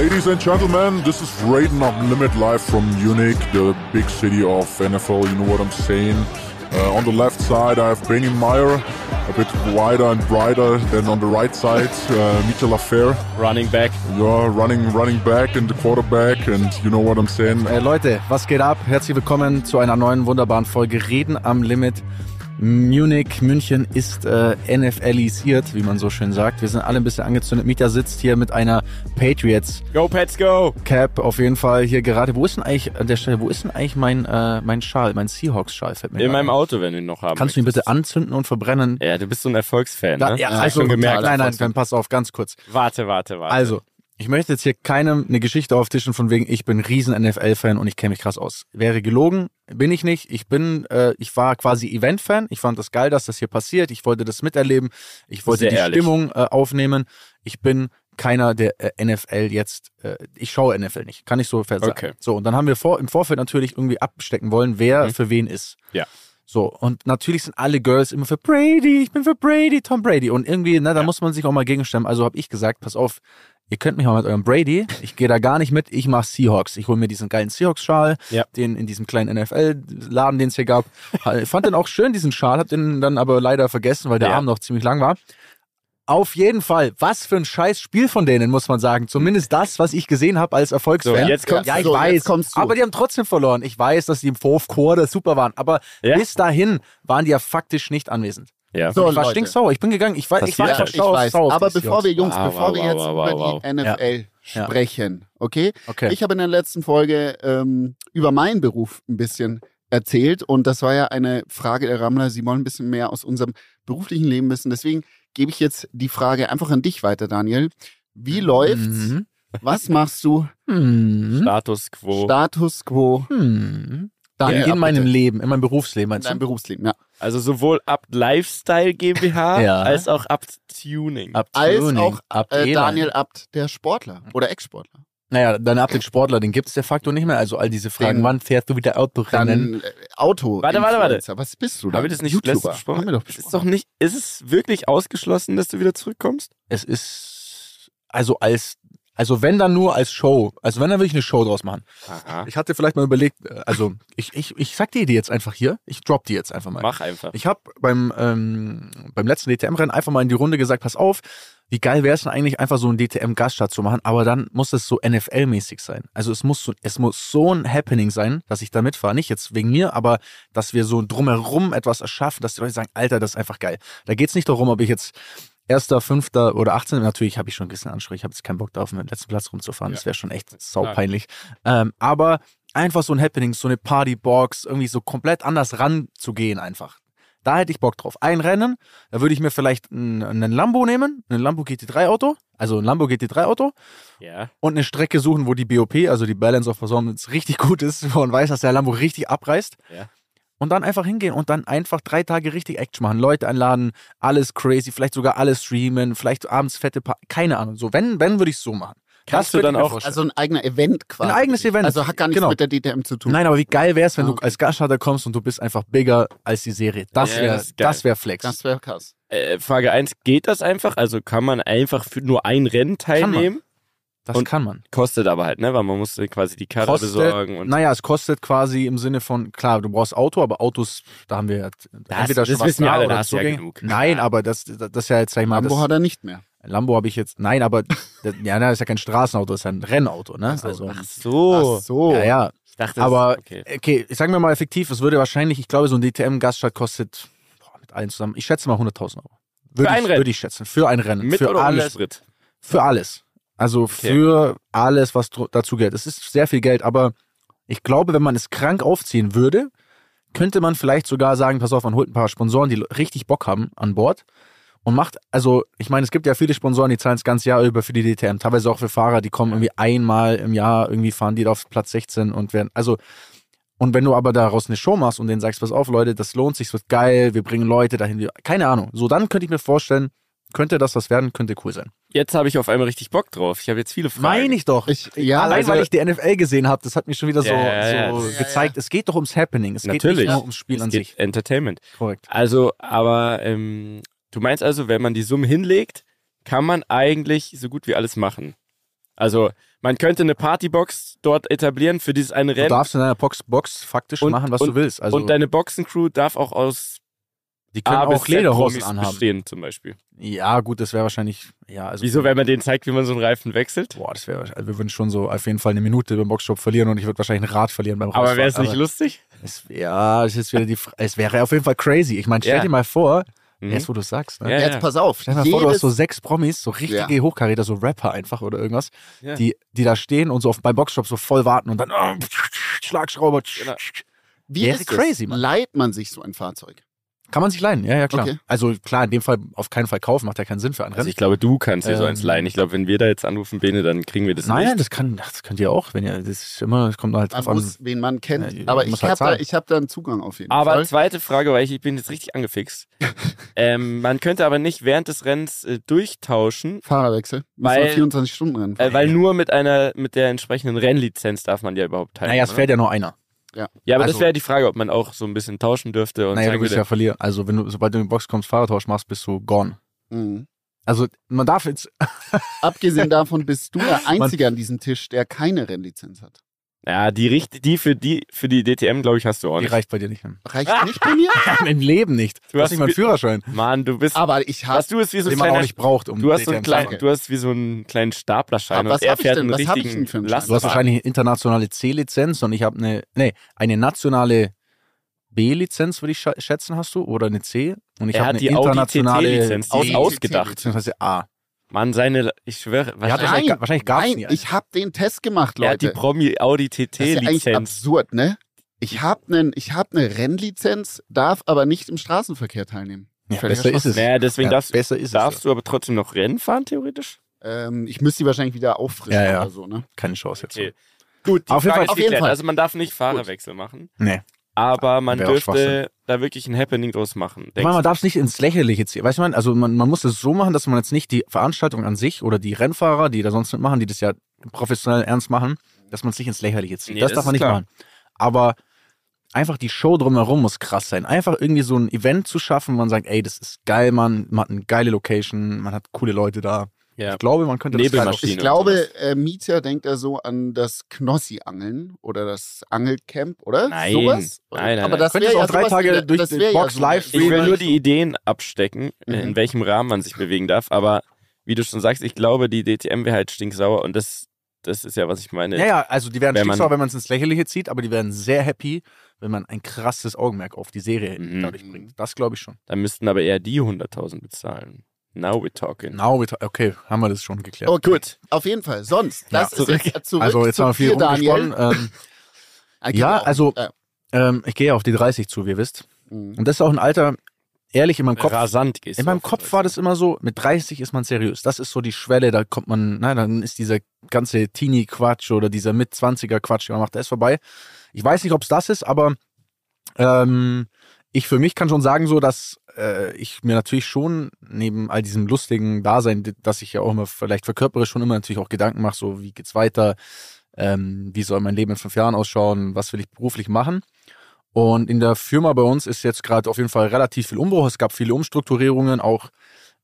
Ladies and gentlemen, this is Raiden Unlimited live from Munich, the big city of NFL. You know what I'm saying? Uh, on the left side, I have Benny Meyer, a bit wider and brighter than on the right side. Uh, Michel Lafer, Running back. yeah, running, running back and the quarterback, and you know what I'm saying. Äh, Leute, was geht ab? Herzlich willkommen zu einer neuen wunderbaren Folge Reden am Limit. Munich, München ist äh, NFLisiert, wie man so schön sagt. Wir sind alle ein bisschen angezündet. Mieter sitzt hier mit einer Patriots Go Pets go! Cap auf jeden Fall hier gerade. Wo ist denn eigentlich an der Stelle, wo ist denn eigentlich mein äh, mein Schal, mein Seahawks Schal fällt mir In meinem ein. Auto, wenn du ihn noch haben Kannst du ihn bitte anzünden und verbrennen? Ja, du bist so ein Erfolgsfan, Da, ne? ja, also schon gemerkt. Nein, nein, dann pass auf, ganz kurz. Warte, warte, warte. Also, ich möchte jetzt hier keinem eine Geschichte auftischen von wegen, ich bin riesen NFL-Fan und ich kenne mich krass aus. Wäre gelogen, bin ich nicht. Ich bin, äh, ich war quasi Event-Fan. Ich fand das geil, dass das hier passiert. Ich wollte das miterleben. Ich wollte Sehr die ehrlich. Stimmung äh, aufnehmen. Ich bin keiner, der äh, NFL jetzt, äh, ich schaue NFL nicht. Kann ich so fest sagen. Okay. So, und dann haben wir vor, im Vorfeld natürlich irgendwie abstecken wollen, wer Mhm. für wen ist. Ja. So, und natürlich sind alle Girls immer für Brady, ich bin für Brady, Tom Brady. Und irgendwie, na, da muss man sich auch mal gegenstemmen. Also habe ich gesagt, pass auf, ihr könnt mich mal mit eurem Brady, ich gehe da gar nicht mit, ich mach Seahawks. Ich hole mir diesen geilen Seahawks-Schal, Ja. den in diesem kleinen NFL-Laden, den es hier gab. Ich fand den auch schön, diesen Schal, hab den dann aber leider vergessen, weil der Ja. Arm noch ziemlich lang war. Auf jeden Fall, was für ein scheiß Spiel von denen, muss man sagen. Zumindest das, was ich gesehen habe als Erfolgsfan. So, jetzt kommst ja, ich so, weiß. kommst du. Aber die haben trotzdem verloren. Ich weiß, dass die im Fourth Quarter super waren. Aber Ja? bis dahin waren die ja faktisch nicht anwesend. Ja. So, ich war Leute. stinksauer. Ich bin gegangen. Ich war, ich war einfach ich sauer, weiß. sauer Aber bevor wir, Jungs, Wow, bevor wow, wir jetzt wow, über wow. die NFL Ja. sprechen, okay? Okay. Ich habe in der letzten Folge ähm, über meinen Beruf ein bisschen erzählt und das war ja eine Frage der Rammler. Sie wollen ein bisschen mehr aus unserem beruflichen Leben wissen. Deswegen gebe ich jetzt die Frage einfach an dich weiter, Daniel. Wie läuft's? Mhm. Was machst du? Mhm. Status quo. Status quo Mhm. Daniel, in ab meinem bitte. Leben, in meinem Berufsleben, in deinem du? Berufsleben, ja. also sowohl Abt Lifestyle GmbH Ja. als auch Abt Tuning. Ab Als Tuning, auch ab Äh. Daniel Abt, der Sportler oder Ex-Sportler. Naja, dann ab den Sportler, den gibt's de facto nicht mehr. Also all diese Fragen, Den- wann fährst du wieder Autorennen? Dann äh, Auto. Warte, warte, warte. Was bist du da? Haben wir das nicht YouTuber. besprochen? Haben wir doch Es ist besprochen. doch nicht, ist es wirklich ausgeschlossen, dass du wieder zurückkommst? Es ist, also als, also wenn dann nur als Show. Also wenn dann will ich eine Show draus machen. Aha. Ich hatte vielleicht mal überlegt, äh, also ich, ich, ich sag dir die jetzt einfach hier. Ich drop die jetzt einfach mal. Mach einfach. Ich habe beim, ähm, beim letzten DTM-Rennen einfach mal in die Runde gesagt, pass auf, wie geil wäre es denn eigentlich, einfach so einen DTM-Gaststart zu machen, aber dann muss es so NFL-mäßig sein. Also es muss so, es muss so ein Happening sein, dass ich da mitfahre. Nicht jetzt wegen mir, aber dass wir so drumherum etwas erschaffen, dass die Leute sagen, Alter, das ist einfach geil. Da geht's nicht darum, ob ich jetzt Erster, Fünfter oder 18. Natürlich habe ich schon ein bisschen Anspruch. Ich habe jetzt keinen Bock darauf, mit dem letzten Platz rumzufahren. Das wäre schon echt saupeinlich. Ähm, aber einfach so ein Happening, so eine Partybox, irgendwie so komplett anders ranzugehen einfach. Da hätte ich Bock drauf. Ein Rennen, da würde ich mir vielleicht einen, einen Lambo nehmen, einen Lambo GT3 Auto, also ein Lambo GT3 Auto Ja. und eine Strecke suchen, wo die BOP, also die Balance of Performance, richtig gut ist, wo man weiß, dass der Lambo richtig abreißt. Ja. Und dann einfach hingehen und dann einfach drei Tage richtig Action machen. Leute einladen, alles crazy, vielleicht sogar alles streamen, vielleicht abends fette Pa keine Ahnung. So, wenn, wenn würde ich es so machen. Kannst du dann auch- vorstellen. Also ein eigener Event quasi. Ein eigenes Event. Also hat gar nichts Genau. mit der DTM zu tun. Nein, aber wie geil wäre es, wenn Ah, du okay. als Gaststarter kommst und du bist einfach bigger als die Serie. Das Ja, wäre das wär Flex. Das wäre krass. Äh, Frage 1, geht das einfach? Also kann man einfach für nur ein Rennen teilnehmen? Das und- kann man. Kostet aber halt, ne? Weil man musste quasi die Karre Kostet, besorgen und naja, es kostet quasi im Sinne von, klar, du brauchst Auto, aber Autos, da haben wir ja entweder das wissen wir alle, da hast du ja genug. Nein, aber das, das ist ja jetzt, sag ich mal, Lambo das, hat er nicht mehr. Lambo habe ich jetzt, nein, aber das, ja, das ist ja kein Straßenauto, das ist ja ein Rennauto, ne? Also, Ach so. Ach so. ja, ja. Ich dachte, Aber, das, okay. okay, sagen wir mal effektiv, es würde wahrscheinlich, ich glaube, so ein DTM-Gaststart kostet boah, mit allen zusammen, ich schätze mal 100.000 Euro. Würde ein ich, Rennen? Würde ich schätzen. Für ein Rennen. Mit für oder ohne alles. Sprit? Für alles. Also für alles, was dazu gehört. Es ist sehr viel Geld, aber ich glaube, wenn man es krank aufziehen würde, könnte man vielleicht sogar sagen, pass auf, man holt ein paar Sponsoren, die richtig Bock haben an Bord und macht, also ich meine, es gibt ja viele Sponsoren, die zahlen das ganze Jahr über für die DTM, teilweise auch für Fahrer, die kommen irgendwie einmal im Jahr, irgendwie fahren die da auf Platz 16 und werden, also und wenn du aber daraus eine Show machst und denen sagst, pass auf, Leute, das lohnt sich, es wird geil, wir bringen Leute dahin, keine Ahnung. So, dann könnte ich mir vorstellen, könnte das was werden, könnte cool sein. Jetzt habe ich auf einmal richtig Bock drauf. Ich habe jetzt viele Fragen. Meine ich doch. Ich, ja, Allein also, weil ich die NFL gesehen habe, das hat mich schon wieder so, Ja, so ja. gezeigt. Es geht doch ums Happening. Es geht Natürlich. nicht nur ums Spiel es an geht sich. Entertainment. Korrekt. Also, aber ähm, du meinst also, wenn man die Summe hinlegt, kann man eigentlich so gut wie alles machen. Also man könnte eine Partybox dort etablieren für dieses eine Du Rennen. darfst in deiner Box, Box faktisch Und- machen, was und- du willst. Also und deine Boxencrew darf auch aus die können A auch Lederhosen Promis anhaben. bestehen zum Beispiel. Ja, gut, das wäre wahrscheinlich, ja, also. Wieso, wenn man denen zeigt, wie man so einen Reifen wechselt? Boah, das wäre, also wir würden schon so auf jeden Fall eine Minute beim Boxshop verlieren und ich würde wahrscheinlich ein Rad verlieren beim Aber wäre es Rausfahren. nicht lustig? Es, ja, es ist wieder die, es wäre auf jeden Fall crazy. Ich meine, stell Ja. dir mal vor, Mhm. erst wo du sagst, ne? Ja, Jetzt pass auf. Stell dir mal vor, du hast so sechs Promis, so richtige Ja. Hochkaräter, so Rapper einfach oder irgendwas, Ja. die, die da stehen und so auf, beim Boxshop so voll warten und dann oh, Schlagschrauber. Genau. Wie ist crazy, es? Mann. Leiht man sich so ein Fahrzeug? Kann man sich leihen, ja, ja, klar. Okay. Also klar, in dem Fall auf keinen Fall kaufen, macht ja keinen Sinn für andere. Also ich glaube, du kannst dir so eins Ähm, leihen. Ich glaube, wenn wir da jetzt anrufen, Bene, dann kriegen wir das Nein, nicht. das kann, das könnt ihr auch, wenn ihr, das ist immer, das kommt halt Man drauf an. muss, wen man kennt. Ja, Aber ich halt habe da, ich hab da einen Zugang auf jeden Aber Fall. zweite Frage, weil ich, ich bin jetzt richtig angefixt. ähm, man könnte aber nicht während des Rennens äh, durchtauschen, Fahrerwechsel. Weil- 24 Stunden rennen. äh, weil nur mit einer mit der entsprechenden Rennlizenz darf man ja überhaupt teilnehmen. Naja, es oder? fährt ja nur einer. Ja, aber also- das wäre die Frage, ob man auch so ein bisschen tauschen dürfte und Naja, du sagen bist ja verlieren. Also wenn du, sobald du in die Box kommst, Fahrertausch machst, bist du gone. Mhm. Also man darf jetzt, Abgesehen davon bist du der Einzige an diesem Tisch, der keine Rennlizenz hat. Ja, die richt- die für die für die DTM, glaube ich, hast du auch die nicht. reicht bei dir nicht mehr. Reicht nicht bei mir? Im Leben nicht. Du, hast hast nicht mal einen wie- Führerschein, Mann, du bist Aber ich habe was du ist wie so ein den man auch kleiner nicht braucht, um Du hast so einen DTM zu fahren. kleinen, du hast wie so einen kleinen Staplerschein Aber was und er hab ich fährt denn? einen Was hab ich richtigen denn einen? Du hast wahrscheinlich eine internationale C-Lizenz und ich habe eine, nee, eine nationale B-Lizenz, würde ich schätzen, hast du? Oder eine C? Und ich habe eine die Audi internationale TT-Lizenz, die Audi ausgedacht. beziehungsweise A. Mann, seine, ich schwöre, wahrscheinlich ga- wahrscheinlich gab's nein, nie eine. ich habe den Test gemacht, er hat die Leute. Promi Audi das ist ja absurd, ne? Ich habe einen, ich habe eine Rennlizenz, darf aber nicht im Straßenverkehr teilnehmen. Ja, besser ist es. naja, deswegen Ja, darfst, besser ist es. darfst du aber trotzdem noch Rennen fahren, theoretisch? Ähm, ich müsste die wahrscheinlich wieder auffrischen Ja, ja. oder so, ne? Keine Chance jetzt. Okay. Gut, die Auf jeden Frage Fall- ist auf jeden. Fall. Also man darf nicht Fahrerwechsel machen, Nee. Aber man dürfte da wirklich ein Happening draus machen. Ich meine, man darf es nicht ins Lächerliche ziehen. Weißt du, man, also man, man muss es so machen, dass man jetzt nicht die Veranstaltung an sich oder die Rennfahrer, die da sonst mitmachen, die das ja professionell ernst machen, dass man es nicht ins Lächerliche zieht. Nee, das das darf man nicht klar. machen. Aber einfach die Show drumherum muss krass sein. Einfach irgendwie so ein Event zu schaffen, wo man sagt, ey, das ist geil, Mann, man hat eine geile Location, man hat coole Leute da. Ja. Ich glaube, man könnte das Nebelmaschine. Ich glaube, äh, Mieter denkt da so an das Knossi-Angeln oder das Angelcamp, oder? Nein. Sowas? Nein, nein, Aber nein. das Könntest wäre auch ja drei Tage der- durch das die Box so live Ich will nur die Ideen abstecken, Mhm. in welchem Rahmen man sich bewegen darf. Aber wie du schon sagst, ich glaube, die DTM wäre halt stinksauer und das, das ist ja, was ich meine. Ja, ja, also die werden Wenn man- sticksauer, wenn man es ins Lächerliche zieht, aber die werden sehr happy, wenn man ein krasses Augenmerk auf die Serie Mhm. dadurch bringt. Das glaube ich schon. Da müssten aber eher die 100.000 bezahlen. Now we're talking. Now, we- okay, haben wir das schon geklärt. Okay, Gut. auf jeden Fall. Sonst, das Ja, ist zurück. jetzt zurück also jetzt haben wir viel rumgesponnen. Ähm, Ah, Ja, genau. also- Äh, ähm, ich gehe auf die 30 zu, wie ihr wisst. mh. Und das ist auch ein Alter, ehrlich, in meinem Kopf, Rasant gehst in meinem Kopf war das immer so, mit 30 ist man seriös. Das ist so die Schwelle, da kommt man, na, dann ist dieser ganze Teenie-Quatsch oder dieser Mit-20er-Quatsch, den man macht, der ist vorbei. Ich weiß nicht, ob es das ist, aber ähm, ich für mich kann schon sagen, so, dass äh, ich mir natürlich schon neben all diesem lustigen Dasein, dass ich ja auch immer vielleicht verkörpere, schon immer natürlich auch Gedanken mache, so, wie geht's weiter? Ähm, wie soll mein Leben in fünf Jahren ausschauen? Was will ich beruflich machen? Und in der Firma bei uns ist jetzt gerade auf jeden Fall relativ viel Umbruch. Es gab viele Umstrukturierungen, auch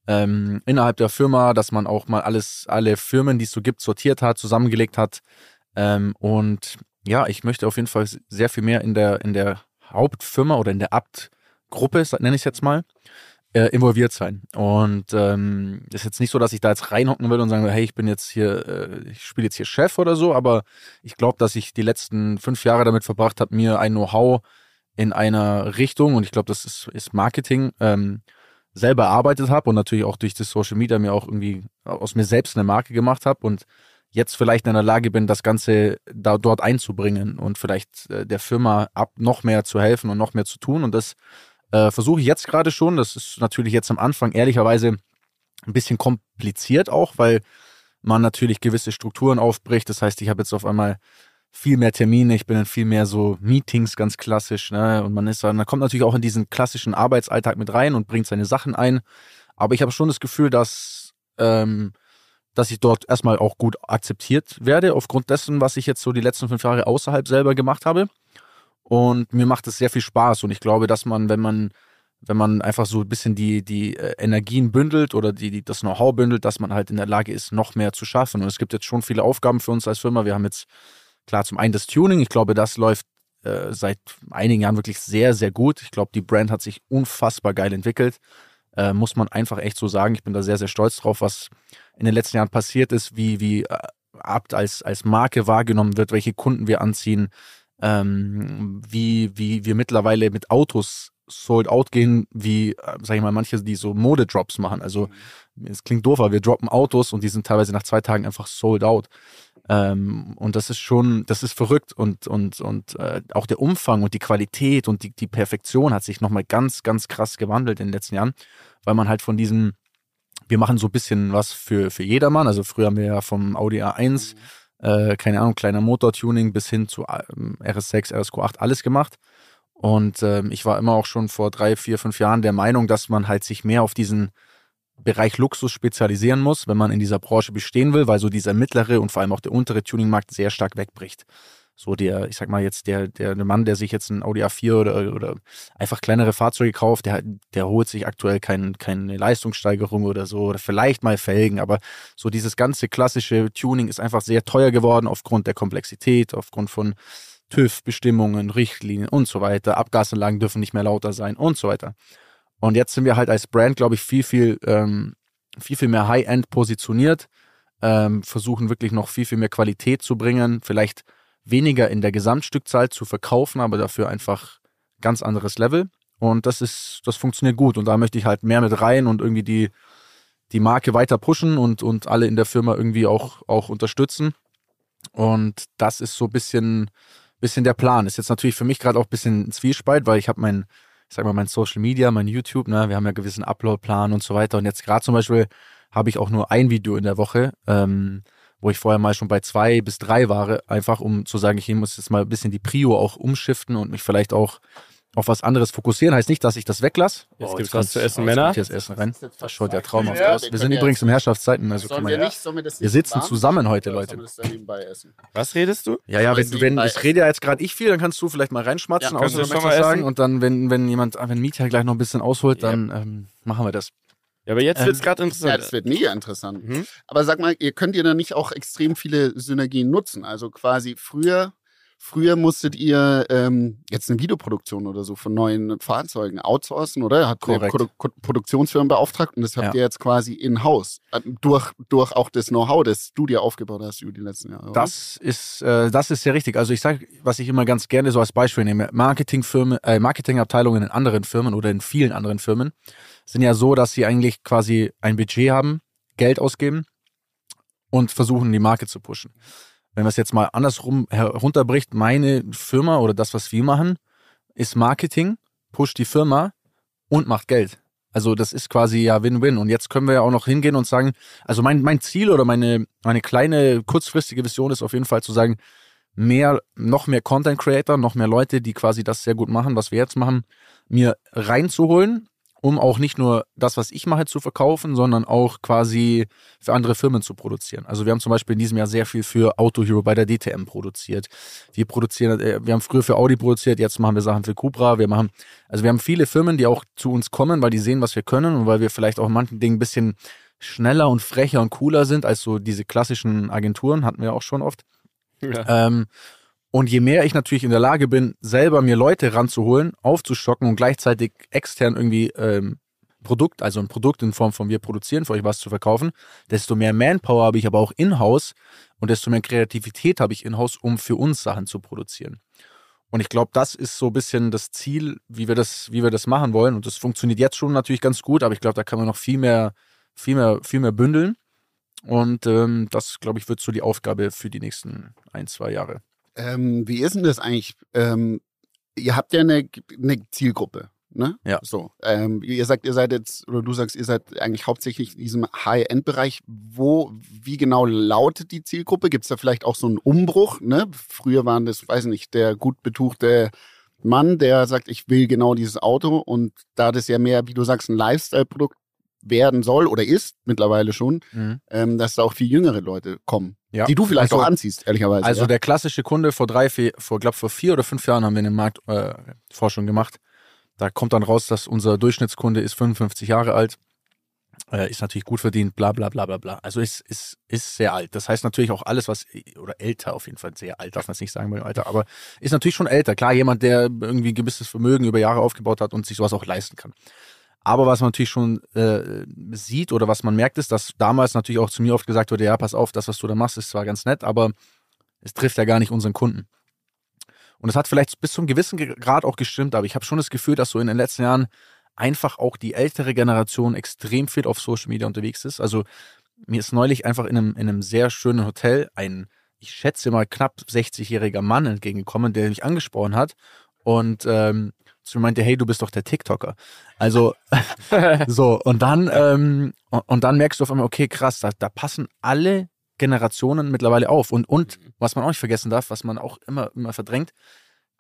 ähm, innerhalb der Firma, dass man auch mal alles, alle Firmen, die es so gibt, sortiert hat, zusammengelegt hat. Ähm, und ja, ich möchte auf jeden Fall sehr viel mehr in der, in der Hauptfirma oder in der Abt-Gruppe, nenne ich es jetzt mal, äh, involviert sein. Und ähm, ist jetzt nicht so, dass ich da jetzt reinhocken will und sagen, hey, ich bin jetzt hier, äh, ich spiele jetzt hier Chef oder so, aber ich glaube, dass ich die letzten fünf Jahre damit verbracht habe, mir ein Know-how in einer Richtung, und ich glaube, das ist, ist Marketing, ähm, selber erarbeitet habe und natürlich auch durch das Social Media mir auch irgendwie aus mir selbst eine Marke gemacht habe und jetzt vielleicht in der Lage bin, das Ganze da dort einzubringen und vielleicht äh, der Firma ab noch mehr zu helfen und noch mehr zu tun. Und das äh, versuche ich jetzt gerade schon. Das ist natürlich jetzt am Anfang ehrlicherweise ein bisschen kompliziert auch, weil man natürlich gewisse Strukturen aufbricht. Das heißt, ich habe jetzt auf einmal viel mehr Termine, ich bin in viel mehr so Meetings ganz klassisch, ne? Und man ist dann, man kommt natürlich auch in diesen klassischen Arbeitsalltag mit rein und bringt seine Sachen ein. Aber ich habe schon das Gefühl, dass, ähm, dass ich dort erstmal auch gut akzeptiert werde, aufgrund dessen, was ich jetzt so die letzten fünf Jahre außerhalb selber gemacht habe. Und mir macht es sehr viel Spaß. Und ich glaube, dass man, wenn man wenn man einfach so ein bisschen die, die äh, Energien bündelt oder die, die, das Know-how bündelt, dass man halt in der Lage ist, noch mehr zu schaffen. Und es gibt jetzt schon viele Aufgaben für uns als Firma. Wir haben jetzt klar zum einen das Tuning. Ich glaube, das läuft äh, seit einigen Jahren wirklich sehr, sehr gut. Ich glaube, die Brand hat sich unfassbar geil entwickelt. Äh, muss man einfach echt so sagen. Ich bin da sehr, sehr stolz drauf, was in den letzten Jahren passiert ist, wie, wie äh, Abt als, als Marke wahrgenommen wird, welche Kunden wir anziehen, ähm, wie, wie wir mittlerweile mit Autos sold out gehen, wie, äh, sag ich mal, manche, die so Modedrops machen. Also, es klingt doof, aber wir droppen Autos und die sind teilweise nach zwei Tagen einfach sold out. Ähm, und das ist schon, das ist verrückt und, und, und äh, auch der Umfang und die Qualität und die, die Perfektion hat sich nochmal ganz, ganz krass gewandelt in den letzten Jahren, weil man halt von diesem, wir machen so ein bisschen was für, für jedermann. Also früher haben wir ja vom Audi A1, äh, keine Ahnung, kleiner Motortuning bis hin zu ähm, RS6, RSQ8 alles gemacht. Und ähm, ich war immer auch schon vor drei, vier, fünf Jahren der Meinung, dass man halt sich mehr auf diesen Bereich Luxus spezialisieren muss, wenn man in dieser Branche bestehen will, weil so dieser mittlere und vor allem auch der untere Tuningmarkt sehr stark wegbricht. So der, ich sag mal jetzt, der, der, der Mann, der sich jetzt ein Audi A4 oder, oder einfach kleinere Fahrzeuge kauft, der, der holt sich aktuell kein, keine Leistungssteigerung oder so, oder vielleicht mal Felgen, aber so dieses ganze klassische Tuning ist einfach sehr teuer geworden aufgrund der Komplexität, aufgrund von TÜV-Bestimmungen, Richtlinien und so weiter. Abgasanlagen dürfen nicht mehr lauter sein und so weiter. Und jetzt sind wir halt als Brand, glaube ich, viel, viel, ähm, viel, viel mehr High-End positioniert, ähm, versuchen wirklich noch viel, viel mehr Qualität zu bringen, vielleicht weniger in der Gesamtstückzahl zu verkaufen, aber dafür einfach ganz anderes Level. Und das ist, das funktioniert gut. Und da möchte ich halt mehr mit rein und irgendwie die, die Marke weiter pushen und, und alle in der Firma irgendwie auch, auch unterstützen. Und das ist so ein bisschen, bisschen der Plan. Ist jetzt natürlich für mich gerade auch ein bisschen Zwiespalt, weil ich habe mein, ich sag mal, mein Social Media, mein YouTube, ne, wir haben ja gewissen Upload-Plan und so weiter. Und jetzt gerade zum Beispiel habe ich auch nur ein Video in der Woche, ähm, wo ich vorher mal schon bei zwei bis drei war, einfach um zu sagen, ich muss jetzt mal ein bisschen die Prio auch umschiften und mich vielleicht auch auf was anderes fokussieren. Heißt nicht, dass ich das weglasse. Jetzt Oh, gibt's kommt- was zu essen, oh, jetzt Männer. das Essen rein. Das schaut ja traumhaft Ja, aus. wir Wir sind übrigens jetzt- im Herrschaftszeiten, also wir ja. nicht, sollen wir das Wir nicht sitzen warm zusammen heute, Leute. Was redest du? Ja, ja, wenn du, wenn, ich rede ja jetzt gerade ich viel, dann kannst du vielleicht mal reinschmatzen, Ja, außer du schon möchtest mal sagen. essen? Und dann, wenn, wenn jemand, wenn Mietja gleich noch ein bisschen ausholt, dann ähm, machen wir das. Ja, aber jetzt Ähm, wird's gerade Ja, interessant. das wird mega interessant. Mhm. Aber sag mal, ihr könnt ihr da nicht auch extrem viele Synergien nutzen? Also quasi früher, früher musstet ihr ähm, jetzt eine Videoproduktion oder so von neuen Fahrzeugen outsourcen, oder? Ihr Korrekt. Produ Produktionsfirmen beauftragt und das habt Ja. ihr jetzt quasi in-house. Äh, Durch, durch auch das Know-how, das du dir aufgebaut hast über die letzten Jahre. oder? Das ist, äh, das ist sehr richtig. Also ich sage, was ich immer ganz gerne so als Beispiel nehme, Marketingfirmen, äh, Marketingabteilungen in anderen Firmen oder in vielen anderen Firmen sind ja so, dass sie eigentlich quasi ein Budget haben, Geld ausgeben und versuchen, die Marke zu pushen. Wenn man es jetzt mal andersrum herunterbricht, meine Firma oder das, was wir machen, ist Marketing, pusht die Firma und macht Geld. Also das ist quasi ja Win-Win. Und jetzt können wir ja auch noch hingehen und sagen, also mein, mein Ziel oder meine, meine kleine kurzfristige Vision ist auf jeden Fall zu sagen, mehr, noch mehr Content Creator, noch mehr Leute, die quasi das sehr gut machen, was wir jetzt machen, mir reinzuholen, um auch nicht nur das, was ich mache, zu verkaufen, sondern auch quasi für andere Firmen zu produzieren. Also wir haben zum Beispiel in diesem Jahr sehr viel für Auto Hero bei der DTM produziert. Wir produzieren, äh, wir haben früher für Audi produziert, jetzt machen wir Sachen für Cupra. Wir machen, also wir haben viele Firmen, die auch zu uns kommen, weil die sehen, was wir können und weil wir vielleicht auch in manchen Dingen ein bisschen schneller und frecher und cooler sind als so diese klassischen Agenturen, hatten wir auch schon oft. Ja. Ähm, und je mehr ich natürlich in der Lage bin, selber mir Leute ranzuholen, aufzustocken und gleichzeitig extern irgendwie ähm, Produkt, also ein Produkt in Form von wir produzieren für euch was zu verkaufen, desto mehr Manpower habe ich aber auch in-house und desto mehr Kreativität habe ich in-house, um für uns Sachen zu produzieren. Und ich glaube, das ist so ein bisschen das Ziel, wie wir das, wie wir das machen wollen. Und das funktioniert jetzt schon natürlich ganz gut, aber ich glaube, da kann man noch viel mehr, viel mehr, viel mehr bündeln. Und ähm, das, glaube ich, wird so die Aufgabe für die nächsten ein, zwei Jahre. Ähm, wie ist denn das eigentlich? Ähm, ihr habt ja eine, eine Zielgruppe, ne? Ja. So. Ähm, ihr sagt, ihr seid jetzt, oder du sagst, ihr seid eigentlich hauptsächlich in diesem High-End-Bereich. Wo, wie genau lautet die Zielgruppe? Gibt es da vielleicht auch so einen Umbruch? Ne? Früher waren das, weiß nicht, der gut betuchte Mann, der sagt, ich will genau dieses Auto und da das ja mehr, wie du sagst, ein Lifestyle-Produkt werden soll oder ist mittlerweile schon, ähm, dass da auch viel jüngere Leute kommen, Ja. die du vielleicht Also- auch anziehst, ehrlicherweise. Also ja? der klassische Kunde vor drei, vier, vor glaube vor vier oder fünf Jahren haben wir eine Marktforschung äh, gemacht. Da kommt dann raus, dass unser Durchschnittskunde ist 55 Jahre alt, äh, ist natürlich gut verdient, bla bla bla bla bla. Also ist, ist, ist sehr alt. Das heißt natürlich auch alles, was, oder älter auf jeden Fall, sehr alt darf man es nicht sagen bei dem Alter, aber ist natürlich schon älter. Klar, jemand, der irgendwie ein gewisses Vermögen über Jahre aufgebaut hat und sich sowas auch leisten kann. Aber was man natürlich schon äh, sieht oder was man merkt, ist, dass damals natürlich auch zu mir oft gesagt wurde, ja, pass auf, das, was du da machst, ist zwar ganz nett, aber es trifft ja gar nicht unseren Kunden. Und es hat vielleicht bis zum gewissen Grad auch gestimmt, aber ich habe schon das Gefühl, dass so in den letzten Jahren einfach auch die ältere Generation extrem viel auf Social Media unterwegs ist. Also mir ist neulich einfach in einem, in einem sehr schönen Hotel ein, ich schätze mal, knapp 60-jähriger Mann entgegengekommen, der mich angesprochen hat und ähm, zu mir meinte, hey, du bist doch der TikToker. Also so, und dann, ähm, und, und, dann merkst du auf einmal, okay, krass, da, da passen alle Generationen mittlerweile auf. Und, und mhm. was man auch nicht vergessen darf, was man auch immer, immer verdrängt,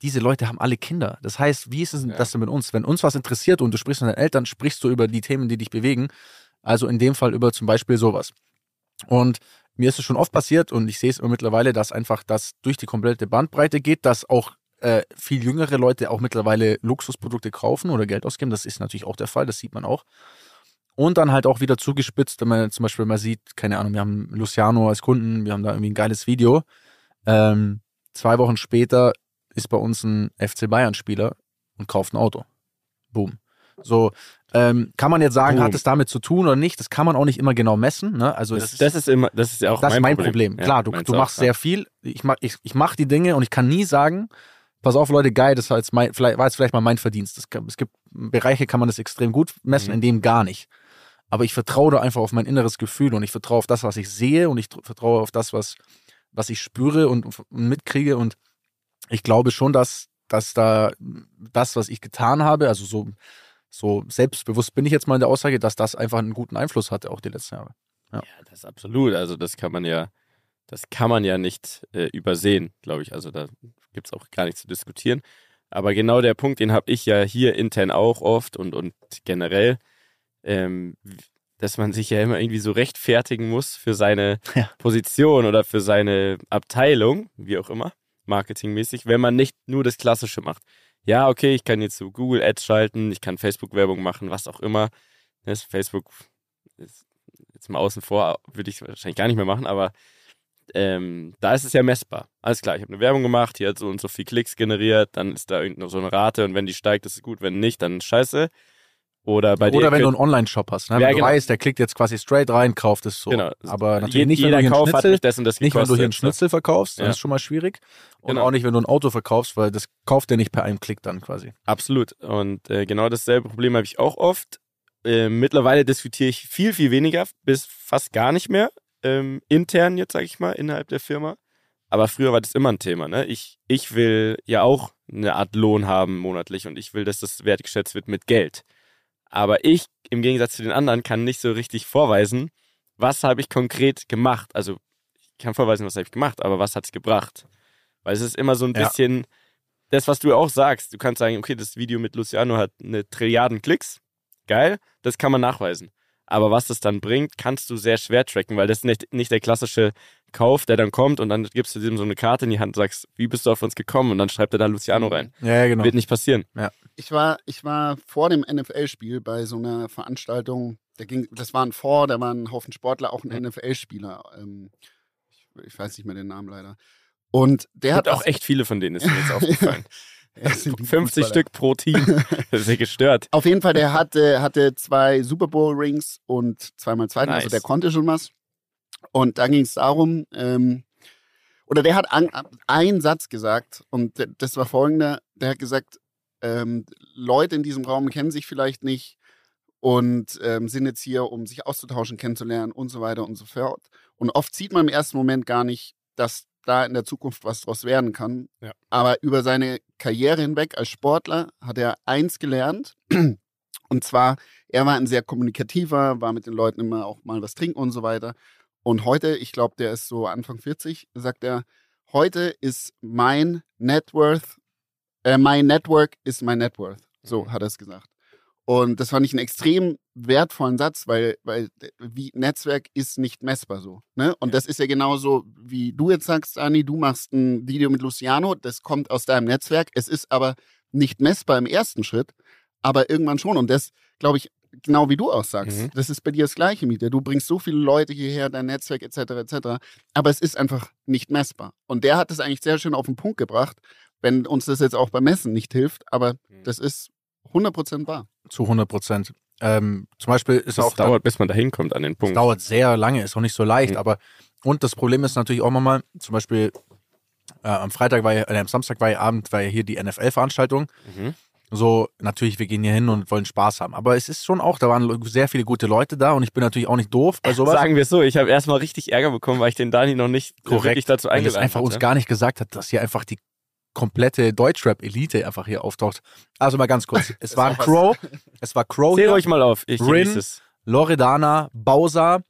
diese Leute haben alle Kinder. Das heißt, wie ist es ja. das denn mit uns? Wenn uns was interessiert und du sprichst mit deinen Eltern, sprichst du über die Themen, die dich bewegen. Also in dem Fall über zum Beispiel sowas. Und mir ist es schon oft passiert und ich sehe es immer mittlerweile, dass einfach das durch die komplette Bandbreite geht, dass auch äh, viel jüngere Leute auch mittlerweile Luxusprodukte kaufen oder Geld ausgeben. Das ist natürlich auch der Fall, das sieht man auch. Und dann halt auch wieder zugespitzt, wenn man zum Beispiel mal sieht, keine Ahnung, wir haben Luciano als Kunden, wir haben da irgendwie ein geiles Video. Ähm, zwei Wochen später ist bei uns ein FC Bayern-Spieler und kauft ein Auto. Boom. So, ähm, kann man jetzt sagen, Boom. hat es damit zu tun oder nicht? Das kann man auch nicht immer genau messen. Ne? Also das, das, ist, das ist immer, das ist ja auch das mein, ist mein Problem. Problem. Klar, du, du machst auch, sehr viel. Ich mach, ich, ich mach die Dinge und ich kann nie sagen, pass auf, Leute, geil, das war jetzt, mein, vielleicht, war jetzt vielleicht mal mein Verdienst. Das, es gibt Bereiche, kann man das extrem gut messen, mhm. in dem gar nicht. Aber ich vertraue da einfach auf mein inneres Gefühl und ich vertraue auf das, was ich sehe und ich vertraue auf das, was, was ich spüre und, und mitkriege. Und ich glaube schon, dass, dass da das, was ich getan habe, also so, so selbstbewusst bin ich jetzt mal in der Aussage, dass das einfach einen guten Einfluss hatte, auch die letzten Jahre. Ja, ja das ist absolut. Also das kann man ja, das kann man ja nicht äh, übersehen, glaube ich. Also da gibt es auch gar nichts zu diskutieren. Aber genau der Punkt, den habe ich ja hier intern auch oft und, und generell ähm, dass man sich ja immer irgendwie so rechtfertigen muss für seine ja. Position oder für seine Abteilung, wie auch immer, marketingmäßig, wenn man nicht nur das Klassische macht. Ja, okay, ich kann jetzt so Google Ads schalten, ich kann Facebook-Werbung machen, was auch immer. Das Facebook ist jetzt mal außen vor, würde ich wahrscheinlich gar nicht mehr machen, aber ähm, da ist es ja messbar. Alles klar, ich habe eine Werbung gemacht, die hat so und so viel Klicks generiert, dann ist da irgendeine so eine Rate und wenn die steigt, ist es gut, wenn nicht, dann scheiße. Oder bei Oder wenn du einen Online-Shop hast. Ne? Ja, du genau. weißt, der klickt jetzt quasi straight rein, kauft es so. Genau. Aber natürlich nicht, wenn du hier Kauf Schnitzel, hat das das nicht, wenn du hier einen Schnitzel verkaufst, ja. das ist schon mal schwierig. Und genau. auch nicht, wenn du ein Auto verkaufst, weil das kauft der nicht per einem Klick dann quasi. Absolut. Und äh, genau dasselbe Problem habe ich auch oft. Äh, mittlerweile diskutiere ich viel, viel weniger, bis fast gar nicht mehr. Ähm, intern jetzt, sage ich mal, innerhalb der Firma. Aber früher war das immer ein Thema. Ne? Ich, ich will ja auch eine Art Lohn haben monatlich und ich will, dass das wertgeschätzt wird mit Geld. Aber ich, im Gegensatz zu den anderen, kann nicht so richtig vorweisen, was habe ich konkret gemacht. Also ich kann vorweisen, was habe ich gemacht, aber was hat es gebracht? Weil es ist immer so ein bisschen ja. das, was du auch sagst. Du kannst sagen, okay, das Video mit Luciano hat eine Trilliarden Klicks. Geil, das kann man nachweisen. Aber was das dann bringt, kannst du sehr schwer tracken, weil das nicht, nicht der klassische Kauf, der dann kommt und dann gibst du ihm so eine Karte in die Hand und sagst, wie bist du auf uns gekommen? Und dann schreibt er da Luciano rein. Ja, genau. Wird nicht passieren. Ja. Ich war, ich war vor dem NFL-Spiel bei so einer Veranstaltung, der ging, das war ein Vor, da waren ein Haufen Sportler, auch ein NFL-Spieler. Ähm, ich, ich, weiß nicht mehr den Namen leider. Und der hat auch echt viele von denen, ist mir jetzt aufgefallen. 50 Stück pro Team. Das ist ja gestört. Auf jeden Fall, der hatte, hatte zwei Super Bowl-Rings und zweimal zweiten, also nice. also der konnte schon was. Und da ging es darum, ähm, oder der hat an, einen Satz gesagt und das war folgender, der hat gesagt, ähm, Leute in diesem Raum kennen sich vielleicht nicht und ähm, sind jetzt hier, um sich auszutauschen, kennenzulernen und so weiter und so fort. Und oft sieht man im ersten Moment gar nicht, dass da in der Zukunft was draus werden kann. Ja. Aber über seine Karriere hinweg als Sportler hat er eins gelernt. Und zwar, er war ein sehr kommunikativer, war mit den Leuten immer auch mal was trinken und so weiter. Und heute, ich glaube, der ist so Anfang 40, sagt er, heute ist mein Net Worth, äh, mein Network ist mein Net Worth. So mhm. hat er es gesagt. Und das fand ich einen extrem wertvollen Satz, weil, weil wie Netzwerk ist nicht messbar so. Ne? Und das ist ja genauso, wie du jetzt sagst, Ani, du machst ein Video mit Luciano, das kommt aus deinem Netzwerk. Es ist aber nicht messbar im ersten Schritt, aber irgendwann schon. Und das, glaube ich, genau wie du auch sagst, Mhm. das ist bei dir das gleiche, Mieter. Du bringst so viele Leute hierher, dein Netzwerk etc. etc. Aber es ist einfach nicht messbar. Und der hat es eigentlich sehr schön auf den Punkt gebracht, wenn uns das jetzt auch beim Messen nicht hilft. Aber Mhm. das ist 100% wahr. Zu 100 Prozent. Ähm, zum Beispiel ist Das auch dauert, bis man da hinkommt an den Es Punkt. dauert sehr lange, ist auch nicht so leicht, Mhm. aber und das Problem ist natürlich auch mal, zum Beispiel äh, am Freitag war ja, äh, am Samstag war ja Abend, war ja hier die NFL-Veranstaltung. Mhm. So, natürlich, wir gehen hier hin und wollen Spaß haben. Aber es ist schon auch, da waren sehr viele gute Leute da und ich bin natürlich auch nicht doof bei sowas. Sagen wir es so, ich habe erstmal richtig Ärger bekommen, weil ich den Dani noch nicht wirklich dazu weil es eingeladen einfach uns hatte. gar nicht gesagt hat, dass hier einfach die komplette Deutschrap-Elite einfach hier auftaucht. Also mal ganz kurz. Es waren was. Crow, es war Crow hier, euch mal auf, ich Rin. Loredana, Bowser,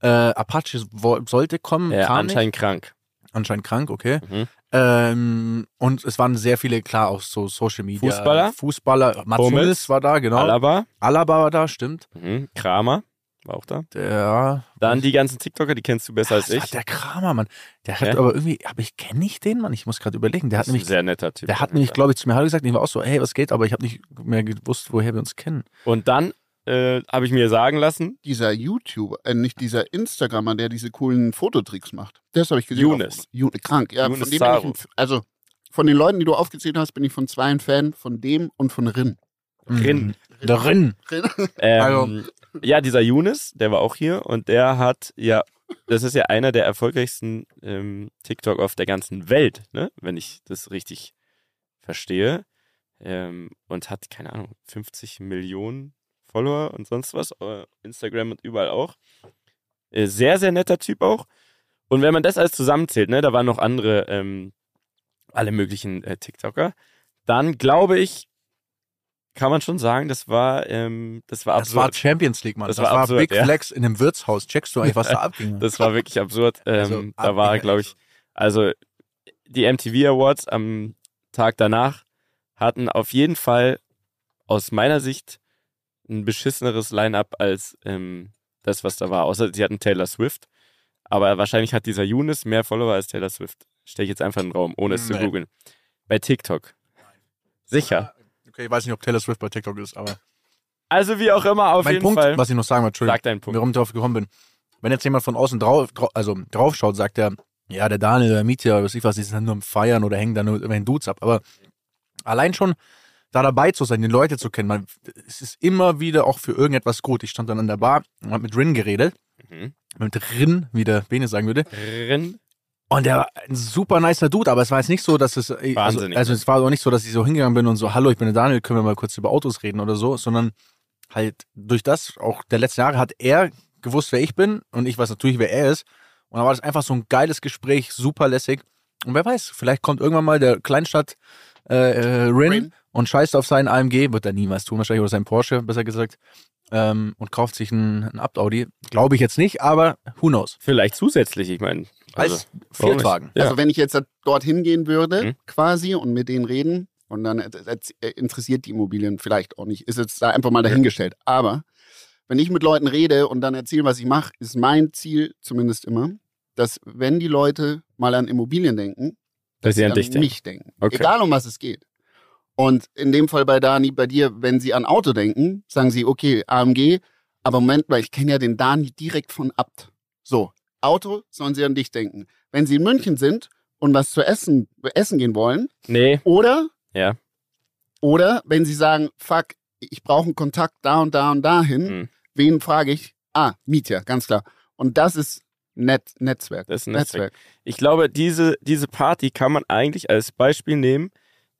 äh, Apache sollte kommen, Ja, anscheinend krank. nicht. anscheinend krank, okay. Mhm. Ähm, und es waren sehr viele, klar, auch so Social Media. Fußballer? Fußballer. Mats? Hummels war da, genau. Alaba, Alaba war da, stimmt. mhm. Kramer war auch da. Der, Dann die ganzen TikToker, die kennst du besser als ich. war der Kramer, Mann. Der hat Ja? aber irgendwie, aber ich kenne ich den, Mann. Ich muss gerade überlegen. Der Das hat ist ein nämlich, sehr netter Typ. der hat nämlich, glaube ich, zu mir Hallo gesagt. Ich war auch so, hey, was geht? Aber ich habe nicht mehr gewusst, woher wir uns kennen. Und dann äh, habe ich mir sagen lassen, Dieser YouTuber, äh, nicht dieser Instagrammer, der diese coolen Fototricks macht. Das habe ich gesehen. Younes. Krank, ja. Younes von dem bin ich Saru. ein, also von den Leuten, die du aufgezählt hast, bin ich von zwei ein Fan, von dem und von Rin. Rin. Mhm. Der Rin. Rin. ähm, Also- ja, dieser Younes, der war auch hier und der hat ja, das ist ja einer der erfolgreichsten ähm, TikTok auf der ganzen Welt, ne? wenn ich das richtig verstehe. Ähm, und hat, keine Ahnung, 50 Millionen Follower und sonst was, äh, Instagram und überall auch. Äh, sehr, sehr netter Typ auch. Und wenn man das alles zusammenzählt, ne, da waren noch andere, ähm, alle möglichen äh, TikToker, dann glaube ich, kann man schon sagen, das war, ähm, das war Das war absurd. Champions League, Mann. Das Das, war absurd, Big ja. Flex in einem Wirtshaus. Checkst du eigentlich, was da abging? Das war wirklich absurd. Ähm, Also, da war, glaube ich, also die MTV Awards am Tag danach hatten auf jeden Fall aus meiner Sicht ein beschisseneres Line-up als ähm, das, was da war. Außer sie hatten Taylor Swift. Aber wahrscheinlich hat dieser Younes mehr Follower als Taylor Swift. Stelle ich jetzt einfach in den Raum, ohne es zu Nee. googeln. Bei TikTok. Sicher. Okay, ich weiß nicht, ob Taylor Swift bei TikTok ist, aber. Also wie auch immer, auf mein jeden Punkt, Fall. was ich noch sagen wollte, Entschuldigung, Sag deinen Punkt. warum ich drauf gekommen bin. Wenn jetzt jemand von außen drauf, drau- also drauf schaut, sagt er, ja, der Daniel, der Mietja, was ich was, die sind nur am Feiern oder hängen da nur den Dudes ab. Aber allein schon da dabei zu sein, die Leute zu kennen, man, es ist immer wieder auch für irgendetwas gut. Ich stand dann an der Bar und hab mit Rin geredet, Mhm. mit Rin, wie der Bene sagen würde. Rin. Und der war ein super nicer Dude, aber es war jetzt nicht so, dass es, also, Wahnsinnig. also es war auch nicht so, dass ich so hingegangen bin und so, hallo, ich bin der Daniel, können wir mal kurz über Autos reden oder so, sondern halt durch das, auch der letzten Jahre hat er gewusst, wer ich bin und ich weiß natürlich, wer er ist. Und dann war das einfach so ein geiles Gespräch, super lässig. Und wer weiß, vielleicht kommt irgendwann mal der Kleinstadt äh, äh, Rin, Rin. und scheißt auf seinen AMG, wird er niemals tun wahrscheinlich, oder seinen Porsche, besser gesagt, ähm, und kauft sich einen, einen Abt-Audi. Glaube ich jetzt nicht, aber who knows. Vielleicht zusätzlich, ich meine. Also, Als Viertwagen. Ja. Also wenn ich jetzt dorthin gehen würde, Mhm. quasi, und mit denen reden, und dann äh, interessiert die Immobilien vielleicht auch nicht, ist jetzt da einfach mal dahingestellt. Aber wenn ich mit Leuten rede und dann erzähle, was ich mache, ist mein Ziel zumindest immer, dass wenn die Leute mal an Immobilien denken, Dass sie an an dich denken. mich denken. Okay. Egal um was es geht. Und in dem Fall bei Dani, bei dir, wenn sie an Auto denken, sagen sie, okay, AMG, aber Moment mal, ich kenne ja den Dani direkt von Abt. So, Auto sollen sie an dich denken. Wenn sie in München sind und was zu essen, essen gehen wollen, Nee, oder, ja. oder wenn sie sagen, fuck, ich brauche einen Kontakt da und da und dahin, Hm. wen frage ich? Ah, Mietja, ganz klar. Und das ist Net Netzwerk. Das ist ein Netzwerk. Ich glaube, diese, diese Party kann man eigentlich als Beispiel nehmen,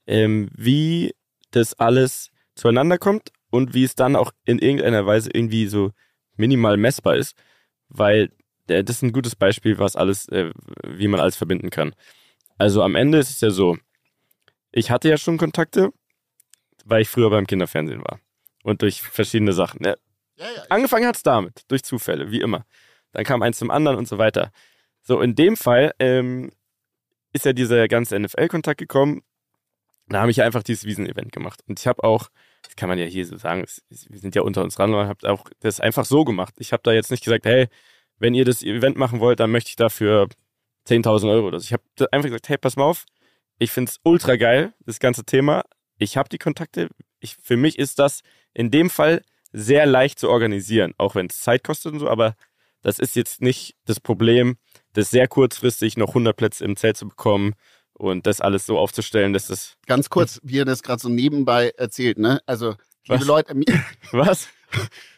ähm, wie das alles zueinander kommt und wie es dann auch in irgendeiner Weise irgendwie so minimal messbar ist, weil äh, das ist ein gutes Beispiel, was alles, äh, wie man alles verbinden kann. Also am Ende ist es ja so, ich hatte ja schon Kontakte, weil ich früher beim Kinderfernsehen war und durch verschiedene Sachen. Ja, Ja, ja. Angefangen hat's damit, durch Zufälle, wie immer. Dann kam eins zum anderen und so weiter. So, in dem Fall ähm, ist ja dieser ganze NFL-Kontakt gekommen. Da habe ich einfach dieses Wiesen-Event gemacht. Und ich habe auch, das kann man ja hier so sagen, es, wir sind ja unter uns ran, aber habe auch das einfach so gemacht. Ich habe da jetzt nicht gesagt, hey, wenn ihr das Event machen wollt, dann möchte ich dafür 10.000 Euro oder so. Ich habe einfach gesagt, hey, pass mal auf, ich finde es ultra geil, das ganze Thema. Ich habe die Kontakte, ich, für mich ist das in dem Fall sehr leicht zu organisieren, auch wenn es Zeit kostet und so, aber das ist jetzt nicht das Problem, das sehr kurzfristig noch 100 Plätze im Zelt zu bekommen und das alles so aufzustellen, dass das. Ganz kurz, wie er das gerade so nebenbei erzählt, ne? Also, liebe Was? Leute, Was?